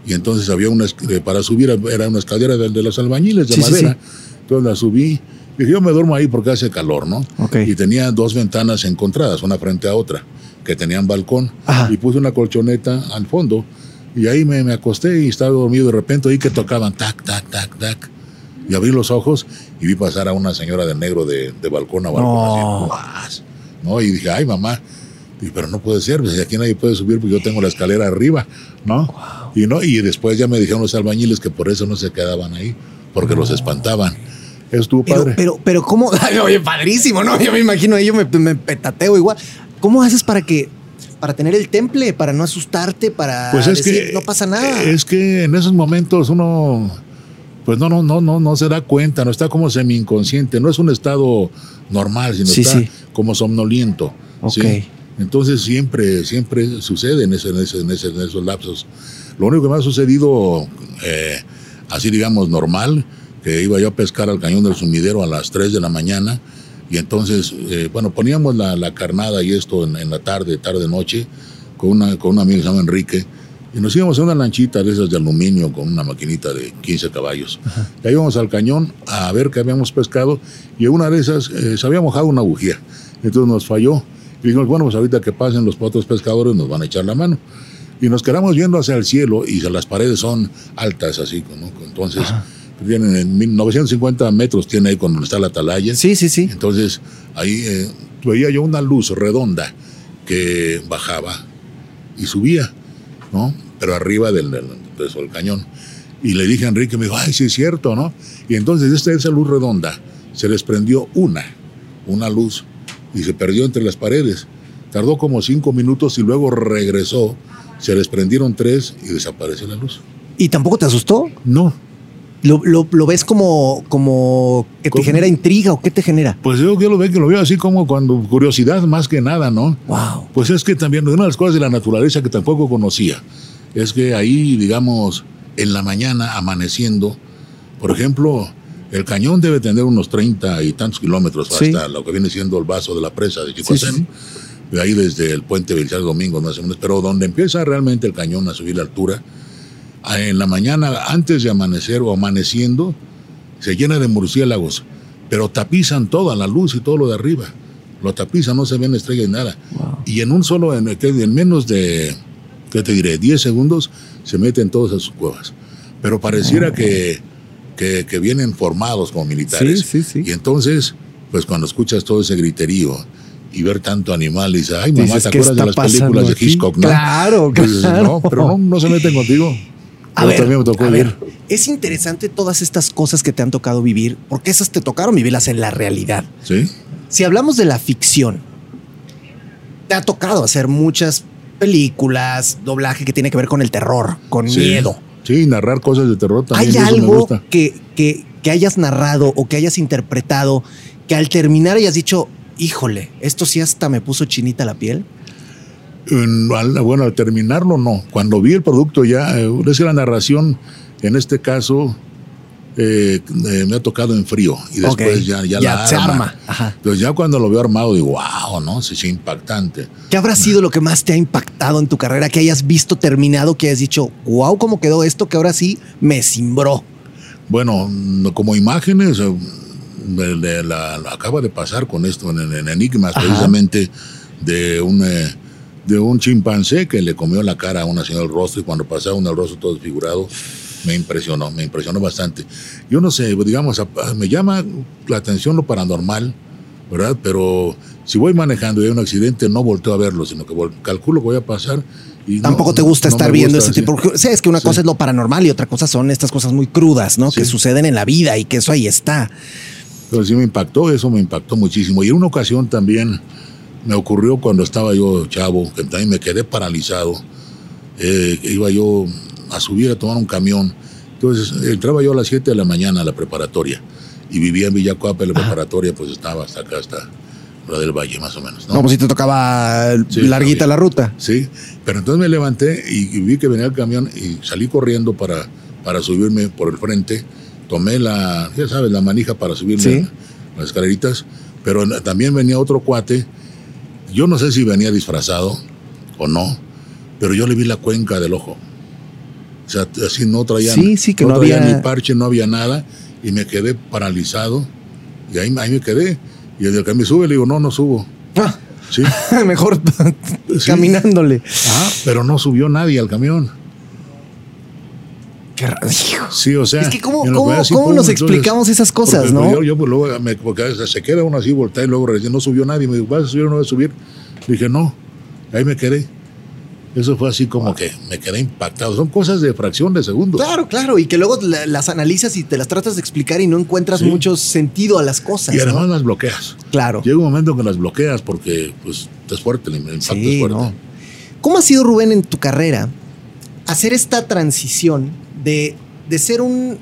y entonces había una, eh, para subir era una escalera de, de los albañiles de Sí, sí, madera. Entonces la subí Dije, yo me duermo ahí porque hace calor, ¿no? Y tenía dos ventanas encontradas, una frente a otra, que tenían balcón. Ajá. Y puse una colchoneta al fondo. Y ahí me, me acosté y estaba dormido. De repente oí que tocaban tac, tac, tac, tac. Y abrí los ojos y vi pasar a una señora de negro de, de balcón a balcón. No. así. ¿no? Y dije, ay, mamá. Pero no puede ser, pues aquí nadie puede subir porque yo tengo la escalera arriba, ¿no? Y no y después ya me dijeron los albañiles que por eso no se quedaban ahí, porque los espantaban. Estuvo Pero, padre. pero, pero, ¿cómo? Ay, Oye, padrísimo, ¿no? Yo me imagino, ahí yo me, me petateo igual. ¿Cómo haces para que, para tener el temple, para no asustarte, para Pues es decir, que no pasa nada? Es que en esos momentos uno pues no no no no no se da cuenta, no está como semi inconsciente, no es un estado normal, sino Sí, está sí. como somnoliento. ¿sí? Ok. Entonces siempre siempre sucede en, ese, en, ese- en ese- en esos lapsos. Lo único que me ha sucedido eh, así digamos normal, que iba yo a pescar al cañón del sumidero a las 3 de la mañana y entonces, eh, bueno, poníamos la, la carnada y esto en, en la tarde, tarde, noche, con, una, con un amigo que se llama Enrique, y nos íbamos a una lanchita de esas de aluminio con una maquinita de 15 caballos. Y ahí íbamos al cañón a ver qué habíamos pescado, y en una de esas eh, se había mojado una bujía, entonces nos falló. Y dijimos, bueno, pues ahorita que pasen los otros pescadores nos van a echar la mano. Y nos quedamos viendo hacia el cielo y las paredes son altas así, ¿no? Entonces, tienen en 1950 metros tiene ahí cuando está la atalaya. Sí, sí, sí. Entonces, ahí eh, veía yo una luz redonda que bajaba y subía, ¿no? Pero arriba del, del, cañón. Y le dije a Enrique, me dijo, ay, sí es cierto, ¿no? Y entonces esta, esa luz redonda se les prendió una, una luz, y se perdió entre las paredes. Tardó como cinco minutos y luego regresó, se les prendieron tres y desapareció la luz. ¿Y tampoco te asustó? No, ¿Lo, lo, lo ves como, como que te genera intriga o qué te genera? pues yo, yo lo veo que lo veo así como cuando curiosidad más que nada, ¿no? Wow. Pues es que también una de las cosas de la naturaleza que tampoco conocía es que ahí, digamos, en la mañana amaneciendo, por ejemplo, el cañón debe tener unos 30 y tantos kilómetros Sí. hasta lo que viene siendo el vaso de la presa de Chicoacén. Sí, sí, De ahí desde el puente Belisario Domingo, más o menos. Pero donde empieza realmente el cañón a subir la altura, en la mañana, antes de amanecer o amaneciendo, se llena de murciélagos, pero tapizan toda la luz y todo lo de arriba. Lo tapizan, no se ven estrellas ni nada. Y en un solo, en, en menos de, ¿qué te diré? 10 segundos, se meten todos a sus cuevas. Pero pareciera que, que, que vienen formados como militares. Sí, sí, sí. Y entonces, pues cuando escuchas todo ese griterío y ver tanto animal, dices, ay, mamá, Dices, ¿te ¿qué acuerdas de las películas de? Hitchcock, no? Claro, Dices, claro. no, pero no, no se meten contigo. A ver, también me tocó a ver, es interesante todas estas cosas que te han tocado vivir, porque esas te tocaron vivirlas en la realidad. ¿Sí? Si hablamos de la ficción, te ha tocado hacer muchas películas, doblaje que tiene que ver con el terror, con Sí. miedo. Sí, narrar cosas de terror también. ¿Hay eso me algo gusta. que, que, que hayas narrado o que hayas interpretado que al terminar hayas dicho, híjole, esto sí hasta me puso chinita la piel? Bueno, al terminarlo, no. Cuando vi el producto ya, eh, es que la narración, en este caso, eh, eh, me ha tocado en frío. Y después Ok. ya, ya, Ya la se arma. arma. Ajá. Entonces ya cuando lo veo armado digo, wow, ¿no? Sí, sí, impactante. ¿Qué habrá sido lo que más te ha impactado en tu carrera? Que hayas visto terminado, que hayas dicho, wow, cómo quedó esto, que ahora sí me cimbró. Bueno, no- como imágenes, eh, de- de la, la acaba de pasar con esto en, en Enigmas, Ajá. precisamente de un, de un chimpancé que le comió la cara a una señora el rostro y cuando pasaba un el rostro todo desfigurado, me impresionó, me impresionó bastante. Yo no sé, digamos, a- me llama la atención lo paranormal, ¿verdad? Pero si voy manejando y hay un accidente, no volteo a verlo, sino que calculo que voy a pasar. Y no- Tampoco te gusta no estar viendo gusta, ese sí. tipo. Porque, sabes que una Sí. cosa es lo paranormal y otra cosa son estas cosas muy crudas, ¿no? Sí. Que suceden en la vida y que eso ahí está. Pero sí me impactó, eso me impactó muchísimo. Y en una ocasión también me ocurrió cuando estaba yo chavo, que también me quedé paralizado. Eh, iba yo a subir a tomar un camión. Entonces entraba yo a las 7 de la mañana a la preparatoria y vivía en Villacuapa, la preparatoria pues estaba hasta acá, hasta la del Valle más o menos. ¿no? No, pues si te tocaba Sí, larguita la ruta. Sí, pero entonces me levanté y, y vi que venía el camión y salí corriendo para, para subirme por el frente. Tomé la, ya sabes, la manija para subirme Sí. las escaleritas, pero también venía otro cuate. Yo no sé si venía disfrazado o no, pero yo le vi la cuenca del ojo. O sea, así no traía, Sí, sí, que no traía había- ni parche, no había nada, y me quedé paralizado Y ahí, ahí me quedé. Y el del camión sube, le digo, no, no subo. Ah, Sí. mejor Sí. caminándole. Ah, pero no subió nadie al camión. Qué raro. Sí, o sea. Es que cómo- cómo- así, cómo nos explicamos esas cosas, ¿no? Yo, yo, pues, luego, me- porque a veces se queda uno así, voltea y luego recién no subió nadie. Me dijo, ¿vas a subir o no vas a subir? Dije, no. Ahí me quedé. Eso fue así como que me quedé impactado. Son cosas de fracción de segundo. Claro, claro. Y que luego la- las analizas y te las tratas de explicar y no encuentras Sí. mucho sentido a las cosas. Y además ¿no? las bloqueas. Claro. Llega un momento que las bloqueas porque pues es fuerte, el impacto es fuerte. no. ¿Cómo ha sido, Rubén, en tu carrera hacer esta transición de, de ser un,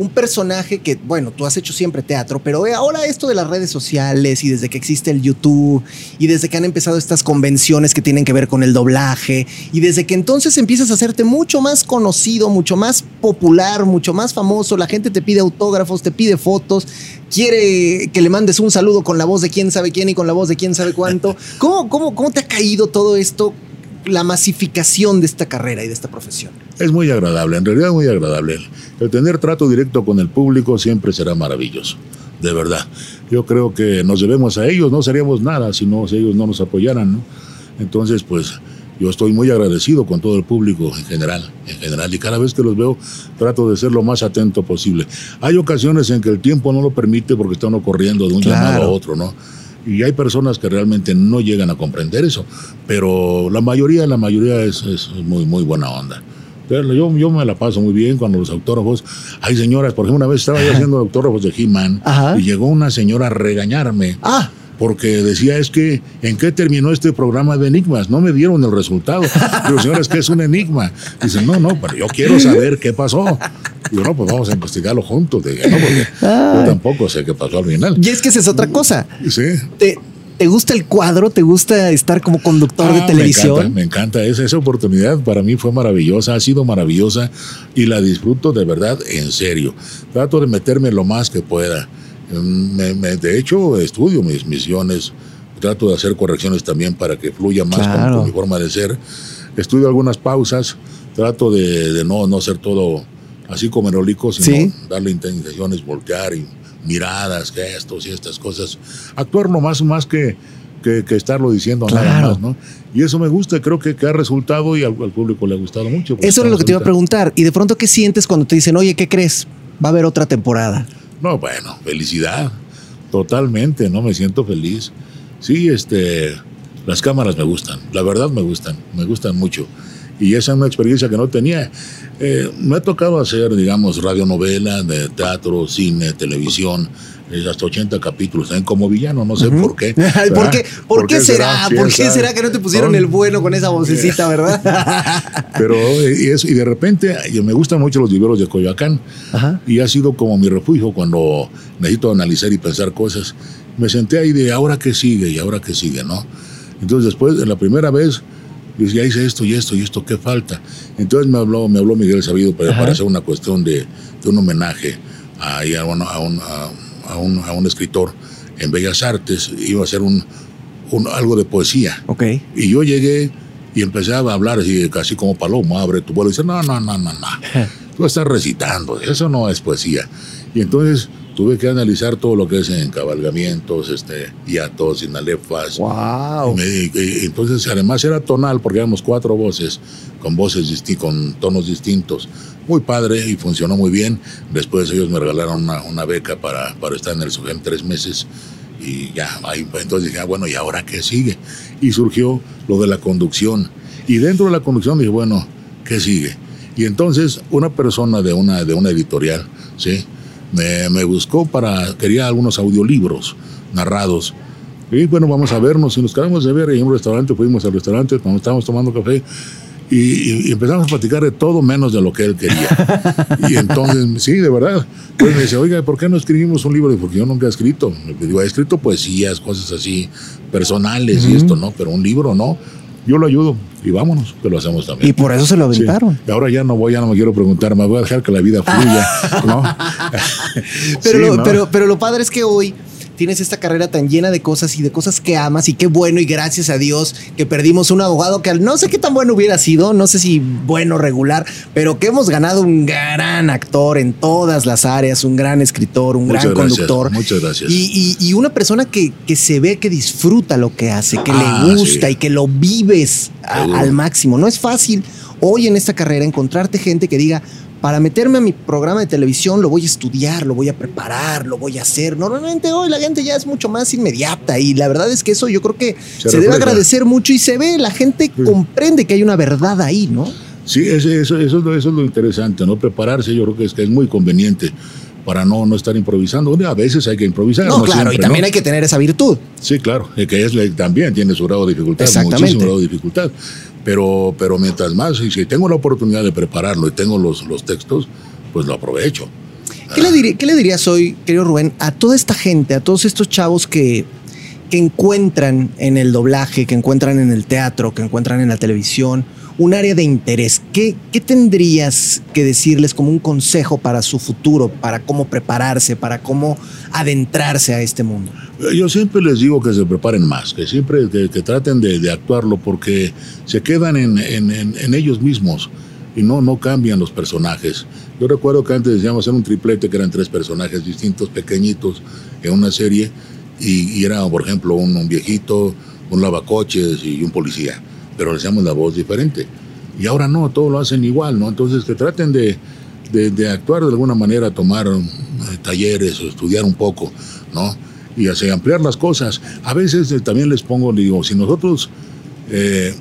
un personaje que, bueno, tú has hecho siempre teatro, pero ahora esto de las redes sociales y desde que existe el YouTube y desde que han empezado estas convenciones que tienen que ver con el doblaje y desde que entonces empiezas a hacerte mucho más conocido, mucho más popular, mucho más famoso, la gente te pide autógrafos, te pide fotos, quiere que le mandes un saludo con la voz de quién sabe quién y con la voz de quién sabe cuánto. ¿Cómo, cómo, cómo te ha caído todo esto, la masificación de esta carrera y de esta profesión? Es muy agradable, en realidad muy agradable. El tener trato directo con el público siempre será maravilloso, de verdad. Yo creo que nos debemos a ellos, no seríamos nada si, no, si ellos no nos apoyaran, ¿no? Entonces, pues yo estoy muy agradecido con todo el público en general, en general, y cada vez que los veo trato de ser lo más atento posible. Hay ocasiones en que el tiempo no lo permite porque está uno corriendo de un Claro. llamado a otro, ¿no? Y hay personas que realmente no llegan a comprender eso, pero la mayoría, la mayoría es, es muy, muy buena onda. Yo, yo me la paso muy bien cuando los autógrafos. Hay señoras, por ejemplo, una vez estaba yo haciendo autógrafos de He-Man y llegó una señora a regañarme Ah, porque decía es que en qué terminó este programa de enigmas no me dieron el resultado pero señores que es un enigma dice no no pero yo quiero saber qué pasó digo no pues vamos a investigarlo juntos no, porque yo tampoco sé qué pasó al final y es que esa es otra cosa. sí ¿Te, te gusta el cuadro? ¿Te gusta estar como conductor Ah, de televisión? Me encanta, me encanta. Esa, esa oportunidad para mí fue maravillosa, ha sido maravillosa y la disfruto de verdad en serio. Trato de meterme lo más que pueda. Mm, me- me- de hecho, estudio mis misiones, trato de hacer correcciones también para que fluya más con- Claro. con, mi forma de ser. Estudio algunas pausas, trato de, de no, no ser todo así como enolico, sino Sí. darle intenciones, voltear y miradas, gestos y estas cosas. Actuar no más, que, que, que estarlo diciendo nada Claro. más, ¿no? Y eso me gusta, creo que, que ha resultado y al, al público le ha gustado mucho. Eso era lo que te iba a preguntar. Y de pronto, ¿qué sientes cuando te dicen, oye, ¿qué crees? Va a haber otra temporada. No, bueno, felicidad. Totalmente, ¿no? Me siento feliz. Sí, este, las cámaras me gustan, la verdad me gustan, me gustan mucho. Y esa es una experiencia que no tenía. Eh, me ha tocado hacer, digamos, radionovela, de teatro, cine, televisión, eh, hasta 80 capítulos, también como villano, no sé por qué. ¿Por qué, por qué será? ¿Quién ¿Por qué será que no te pusieron el bueno con esa vocecita, verdad? Pero, eh, y, eso, y de repente, me gustan mucho los viveros de Coyoacán. Ajá. Y ha sido como mi refugio cuando necesito analizar y pensar cosas. Me senté ahí de ahora qué sigue y ahora qué sigue, ¿no? Entonces después, en la primera vez, dije, ya hice esto y esto y esto, ¿qué falta? Entonces me habló, me habló Miguel Sabido para, para hacer una cuestión de, de un homenaje a, a, un, a, un, a, un, a un escritor en Bellas Artes. Iba a hacer un, un- algo de poesía. Ok. Y yo llegué y empecé a hablar así, casi como paloma, abre tu vuelo. Y dice, no, no, no, no, no. Tú estás recitando, eso no es poesía. Y entonces tuve que analizar todo lo que es encabalgamientos, este, hiatos, sinalefas. Wow. Y me- y- entonces, además era tonal, porque éramos cuatro voces, con voces con tonos distintos. Muy padre y funcionó muy bien. Después ellos me regalaron una, una beca para, para estar en el SUGEM tres meses. Y ya, ahí, entonces dije, ah, bueno, ¿y ahora qué sigue? Y surgió lo de la conducción. Y dentro de la conducción dije, bueno, ¿qué sigue? Y entonces una persona de una, de una editorial, ¿sí? Me, me buscó para, quería algunos audiolibros narrados. Y bueno, vamos a vernos y nos quedamos de ver en un restaurante, fuimos al restaurante, cuando estábamos tomando café y, empezamos a platicar de todo menos de lo que él quería. y entonces, sí, de verdad. Pues me dice, oiga, ¿por qué no escribimos un libro? Porque yo nunca he escrito. Le digo, he escrito poesías, cosas así personales y esto, ¿no? Pero un libro no. Yo lo ayudo y vámonos, que lo hacemos también. Y por eso se lo Sí. aventaron. Y ahora ya no voy, ya no me quiero preguntar, me voy a dejar que la vida fluya, ¿no? Pero, Sí, lo, ¿no? pero, pero lo padre es que hoy tienes esta carrera tan llena de cosas y de cosas que amas y qué bueno y gracias a Dios que perdimos un abogado que no sé qué tan bueno hubiera sido, no sé si bueno, regular, pero que hemos ganado un gran actor en todas las áreas, un gran escritor, un Muchas gran gracias, conductor. muchas gracias. Y, y- y una persona que, que se ve que disfruta lo que hace, que Ah, le gusta sí. y que lo vives a- al máximo. No es fácil hoy en esta carrera encontrarte gente que diga, para meterme a mi programa de televisión lo voy a estudiar, lo voy a preparar, lo voy a hacer. Normalmente hoy la gente ya es mucho más inmediata y la verdad es que eso yo creo que se, Se debe agradecer mucho y se ve, la gente comprende que hay una verdad ahí, ¿no? Sí, eso, eso, es lo- eso es lo interesante, ¿no? Prepararse yo creo que es, que es muy conveniente para no, no estar improvisando. A veces hay que improvisar. No, claro, y también ¿no? hay que tener esa virtud. Sí, claro, que es, también tiene su grado de dificultad, Exactamente. muchísimo grado de dificultad. Pero, pero mientras más, y si tengo la oportunidad de prepararlo y tengo los, los textos, pues lo aprovecho. ¿Qué le, diría- qué le dirías hoy, querido Rubén, a toda esta gente, a todos estos chavos que, que encuentran en el doblaje, que encuentran en el teatro, que encuentran en la televisión, un área de interés? ¿Qué, qué tendrías que decirles como un consejo para su futuro, para cómo prepararse, para cómo adentrarse a este mundo? Eh, Yo siempre les digo que se preparen más, que siempre que, traten de, de actuarlo porque se quedan en, en- en- en ellos mismos y no, no cambian los personajes. Yo recuerdo que antes decíamos hacer un triplete que eran tres personajes distintos, pequeñitos, en una serie y, y era, por ejemplo, un, viejito, un lavacoches y un policía, pero le hacíamos la voz diferente. Y ahora no, todo lo hacen igual, ¿no? Entonces que traten de, de- actuar de alguna manera, tomar eh, talleres o estudiar un poco, ¿no? Y así ampliar las cosas. A veces eh, también les pongo, digo, si nosotros eh,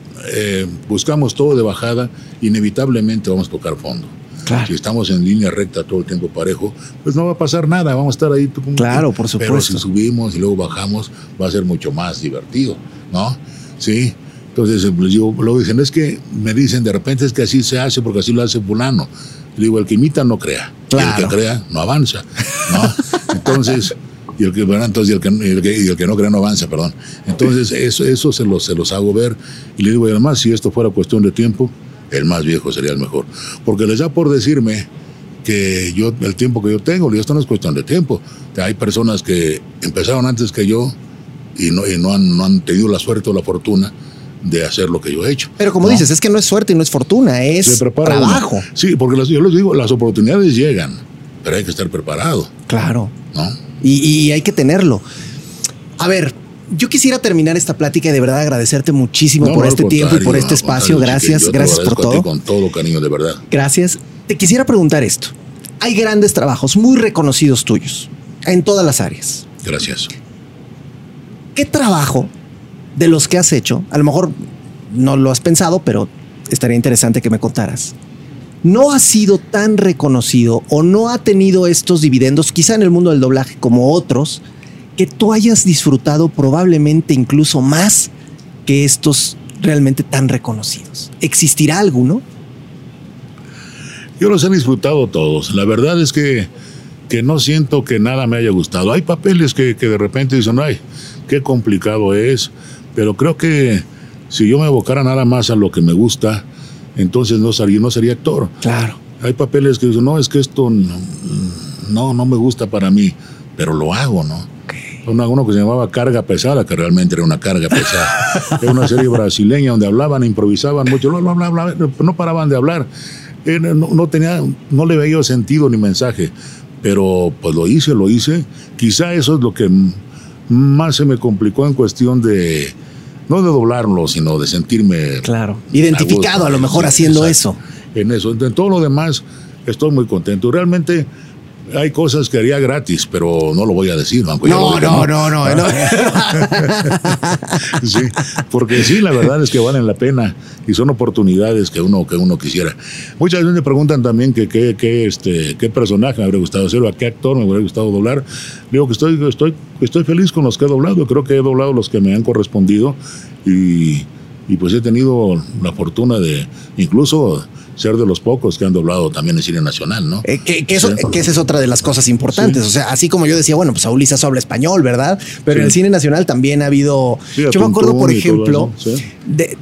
buscamos todo de bajada, inevitablemente vamos a tocar fondo. Claro. Si estamos en línea recta todo el tiempo parejo, pues no va a pasar nada, vamos a estar ahí. tú, Claro, por Pero supuesto. si subimos y luego bajamos, va a ser mucho más divertido, ¿no? Sí. Entonces, eh, les digo, luego dicen, es que me dicen de repente es que así se hace porque así lo hace fulano. Le digo, el que imita no crea. Y el Claro. que crea no avanza, ¿no? Entonces, y el que, bueno, entonces, y el que, y el que, y el que no crea no avanza, perdón. Entonces, eso, eso se, los, se los hago ver. Y le digo, y además, si esto fuera cuestión de tiempo, el más viejo sería el mejor. Porque les da por decirme que yo, el tiempo que yo tengo, digo, esto no es cuestión de tiempo. Hay personas que empezaron antes que yo y no, y no, han, no han tenido la suerte o la fortuna de hacer lo que yo he hecho. Pero como ¿no? dices, es que no es suerte y no es fortuna, es uno. trabajo. Sí, porque las- yo les digo, las oportunidades llegan, pero hay que estar preparado, Claro. ¿no? Y, y hay que tenerlo. A ver, yo quisiera terminar esta plática y de verdad agradecerte muchísimo No, por no, este tiempo y por este espacio. Gracias, yo gracias por todo. Con todo cariño, de verdad. Gracias. Te quisiera preguntar esto. Hay grandes trabajos muy reconocidos tuyos en todas las áreas. Gracias. ¿Qué trabajo de los que has hecho, a lo mejor no lo has pensado, pero estaría interesante que me contaras, no ha sido tan reconocido o no ha tenido estos dividendos, quizá en el mundo del doblaje como otros, que tú hayas disfrutado probablemente incluso más que estos realmente tan reconocidos? ¿Existirá alguno? Yo los he disfrutado todos. La verdad es que, que no siento que nada me haya gustado. Hay papeles que, que de repente dicen, ay, qué complicado es, pero creo que si yo me abocara nada más a lo que me gusta, entonces no sería, no sería actor. Claro. Hay papeles que dicen, no, es que esto no, no, no me gusta para mí, pero lo hago, ¿no? Una, uno que se llamaba Carga Pesada, que realmente era una carga pesada. Era una serie brasileña donde hablaban, improvisaban mucho, bla, bla, bla, no paraban de hablar. Era- no, no tenía, no le veía sentido ni mensaje, pero pues lo hice, lo hice. Quizá eso es lo que más se me complicó en cuestión de, no de doblarlo, sino de sentirme Claro. Identificado a lo mejor haciendo exacto. eso. En eso. En todo lo demás estoy muy contento. Realmente hay cosas que haría gratis, pero no lo voy a decir. No, diga, no, no, no, no. Sí, porque sí, la verdad es que valen la pena y son oportunidades que uno, que uno quisiera. Muchas veces me preguntan también que, qué qué, este, qué personaje me habría gustado hacer o a qué actor me hubiera gustado doblar. Digo que estoy, estoy, estoy feliz con los que he doblado. Creo que he doblado los que me han correspondido y, y pues he tenido la fortuna de incluso ser de los pocos que han doblado también en cine nacional, ¿no? Eh, que, que eso- Sí. que esa es otra de las cosas importantes. Sí. O sea, así como yo decía, bueno, pues Saúl habla español, ¿verdad? Pero Sí. en el cine nacional también ha habido. Yo me acuerdo, por ejemplo, de,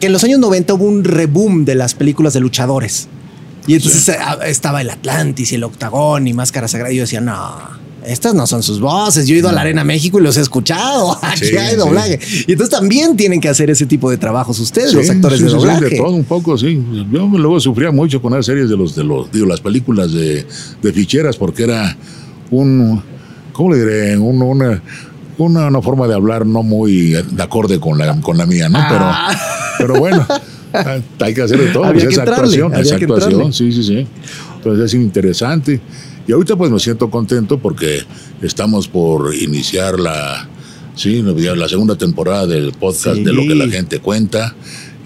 que en los años 90 hubo un reboom de las películas de luchadores. Y entonces eh, estaba el Atlantis y el Octagón y Máscara Sagrada. Y yo decía, no, Estas no son sus voces. Yo he ido a la Arena México y los he escuchado. Aquí Sí, hay sí. doblaje. Y entonces también tienen que hacer ese tipo de trabajos ustedes, los actores de doblaje. de todo un poco, sí. Yo luego sufría mucho con las series de los, de los, digo, las películas de, de ficheras, porque era un, ¿cómo le diré? Un- una, una, una forma de hablar no muy de acorde con la, con la mía, ¿no? Ah. Pero, pero bueno, hay que hacer de todo. Había pues, que es entrarle, actuación, había es que actuación, entrarle. sí, sí, sí. Entonces es interesante. Y ahorita pues me siento contento porque estamos por iniciar la, sí, la segunda temporada del podcast Sí. de lo que la gente cuenta.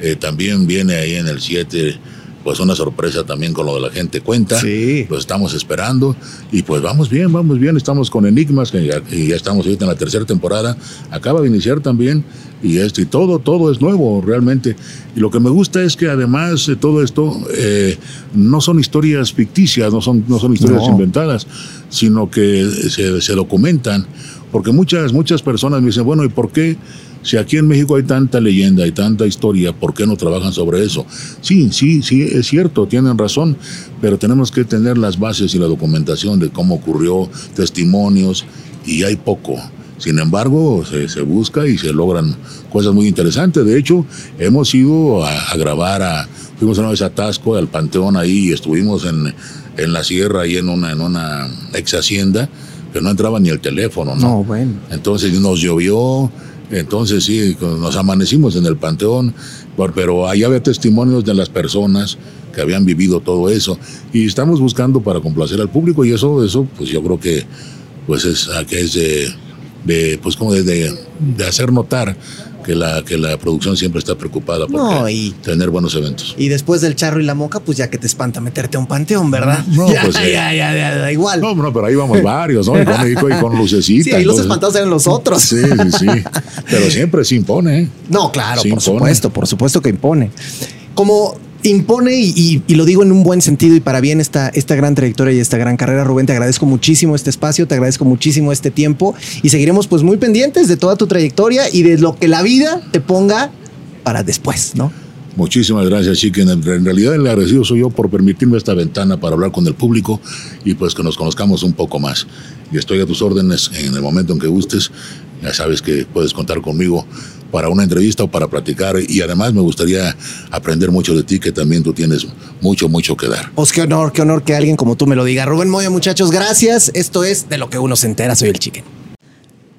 Eh, también viene ahí en el 7 pues una sorpresa también con lo de la gente cuenta. Sí. Lo estamos esperando y pues vamos bien, vamos bien. Estamos con Enigmas, que ya, y ya estamos ahorita en la tercera temporada. Acaba de iniciar también y esto y todo, todo es nuevo realmente. Y lo que me gusta es que además de todo esto eh, no son historias ficticias, no son, no son historias No. inventadas, sino que se, se documentan. Porque muchas, muchas personas me dicen, bueno, ¿y por qué? Si aquí en México hay tanta leyenda y tanta historia, ¿por qué no trabajan sobre eso? Sí, sí, sí, es cierto, tienen razón, pero tenemos que tener las bases y la documentación de cómo ocurrió, testimonios, y hay poco. Sin embargo, se, se busca y se logran cosas muy interesantes. De hecho, hemos ido a, a grabar a, fuimos una vez a Tasco, al Panteón ahí, y estuvimos en, en la sierra, ahí en una, en una ex hacienda, que no entraba ni el teléfono, ¿no? No, bueno. Entonces nos llovió, entonces sí, nos amanecimos en el panteón, pero ahí había testimonios de las personas que habían vivido todo eso. Y estamos buscando para complacer al público y eso, eso, pues yo creo que, pues es, que es de, de, pues como de- de hacer notar que la, que la producción siempre está preocupada por No, que- y- tener buenos eventos. Y después del charro y la moca, pues ya que te espanta meterte a un panteón, ¿verdad? No, ya, pues, eh. ya, ya, ya, da igual. No, no, pero ahí vamos varios, ¿no? Y con, y con- y con lucecita. sí, ahí los espantados eran los otros. Sí, sí, sí. Pero siempre se impone, ¿eh? No, claro, por impone. supuesto, por supuesto que impone. Como impone, y, lo digo en un buen sentido y para bien esta, esta gran trayectoria y esta gran carrera, Rubén, te agradezco muchísimo este espacio, te agradezco muchísimo este tiempo y seguiremos pues muy pendientes de toda tu trayectoria y de lo que la vida te ponga para después, ¿no? Muchísimas gracias, Chiquen. En en realidad el agradecido soy yo por permitirme esta ventana para hablar con el público y pues que nos conozcamos un poco más. Y estoy a tus órdenes en el momento en que gustes. Ya sabes que puedes contar conmigo para una entrevista o para platicar. Y además me gustaría aprender mucho de ti, que también tú tienes mucho, mucho que dar. Pues qué honor, qué honor que alguien como tú me lo diga. Rubén Moya, muchachos, gracias. Esto es de lo que uno se entera, soy el chicken.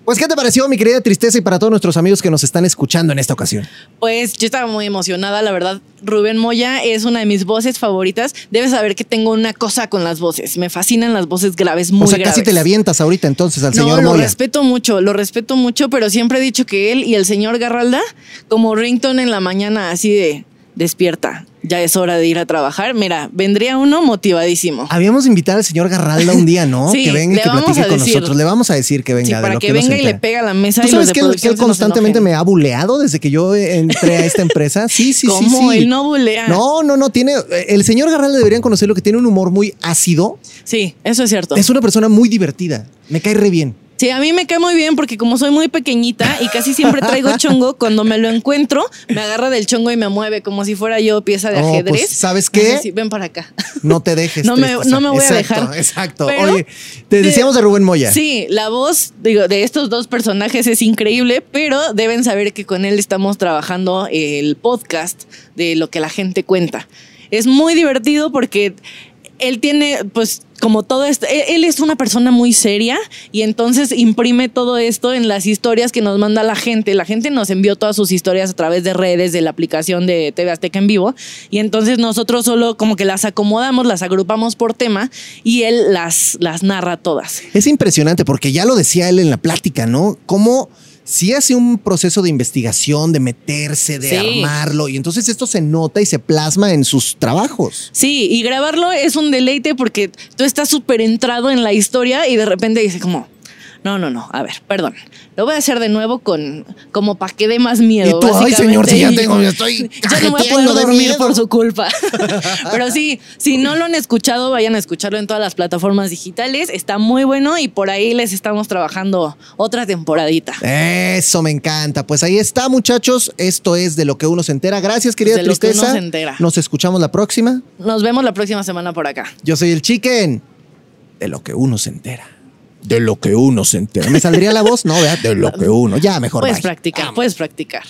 Pues, ¿qué te pareció, mi querida tristeza, y para todos nuestros amigos que nos están escuchando en esta ocasión? Pues yo estaba muy emocionada, la verdad. Rubén Moya es una de mis voces favoritas. Debes saber que tengo una cosa con las voces. Me fascinan las voces graves, muy o sea, casi te le avientas ahorita entonces al No, señor lo Moya. respeto mucho, lo respeto mucho, pero siempre he dicho que él y el señor Garralda, como ringtone en la mañana, así de despierta, ya es hora de ir a trabajar. Mira, vendría uno motivadísimo. Habíamos invitado al señor Garralda un día, ¿no? Sí, que venga y que platique con decir. nosotros. Le vamos a decir que venga. Sí, de para lo que venga y le pega a la mesa ¿Tú y los sabes de que él, que constantemente me ha buleado desde que yo entré a esta empresa? Sí, sí, sí, ¿Cómo? sí. Él no bulea. No, no, no. Tiene. El señor Garralda deberían conocerlo que tiene un humor muy ácido. Sí, eso es cierto. Es una persona muy divertida. Me cae re bien. Sí, a mí me cae muy bien porque como soy muy pequeñita y casi siempre traigo chongo, cuando me lo encuentro, me agarra del chongo y me mueve como si fuera yo pieza de Oh, pues, ajedrez. ¿sabes qué? Ven para acá. No te dejes. No me- tristeza. no me voy a dejar. Exacto. Pero- Oye, te decíamos de Rubén Moya. Sí, la voz digo, de estos dos personajes es increíble, pero deben saber que con él estamos trabajando el podcast de lo que la gente cuenta. Es muy divertido porque él tiene, pues, como todo esto, él, él es una persona muy seria y entonces imprime todo esto en las historias que nos manda la gente. La gente nos envió todas sus historias a través de redes, de la aplicación de TV Azteca en vivo y entonces nosotros solo como que las acomodamos, las agrupamos por tema y él las, las narra todas. Es impresionante porque ya lo decía él en la plática, ¿no? Cómo si hace un proceso de investigación, de meterse, de Sí. armarlo, y entonces esto se nota y se plasma en sus trabajos. Sí, y grabarlo es un deleite porque tú estás súper entrado en la historia y de repente dices como, no, no, no, a ver, perdón, lo voy a hacer de nuevo con como para que dé más miedo. Y tú, ay, básicamente". señor, si ya tengo, estoy Ya no voy a poder dormir miedo. por su culpa. Pero sí, si no lo han escuchado, vayan a escucharlo en todas las plataformas digitales. Está muy bueno y por ahí les estamos trabajando otra temporadita. Eso me encanta. Pues ahí está, muchachos. Esto es de lo que uno se entera. Gracias, querida De lo que uno se entera. Nos escuchamos la próxima. Nos vemos la próxima semana por acá. Yo soy el Chicken. De lo que uno se entera. De lo que uno se entera. ¿Me saldría la voz? No, ¿verdad? De lo que uno. Ya, mejor Puedes bye. practicar, puedes practicar.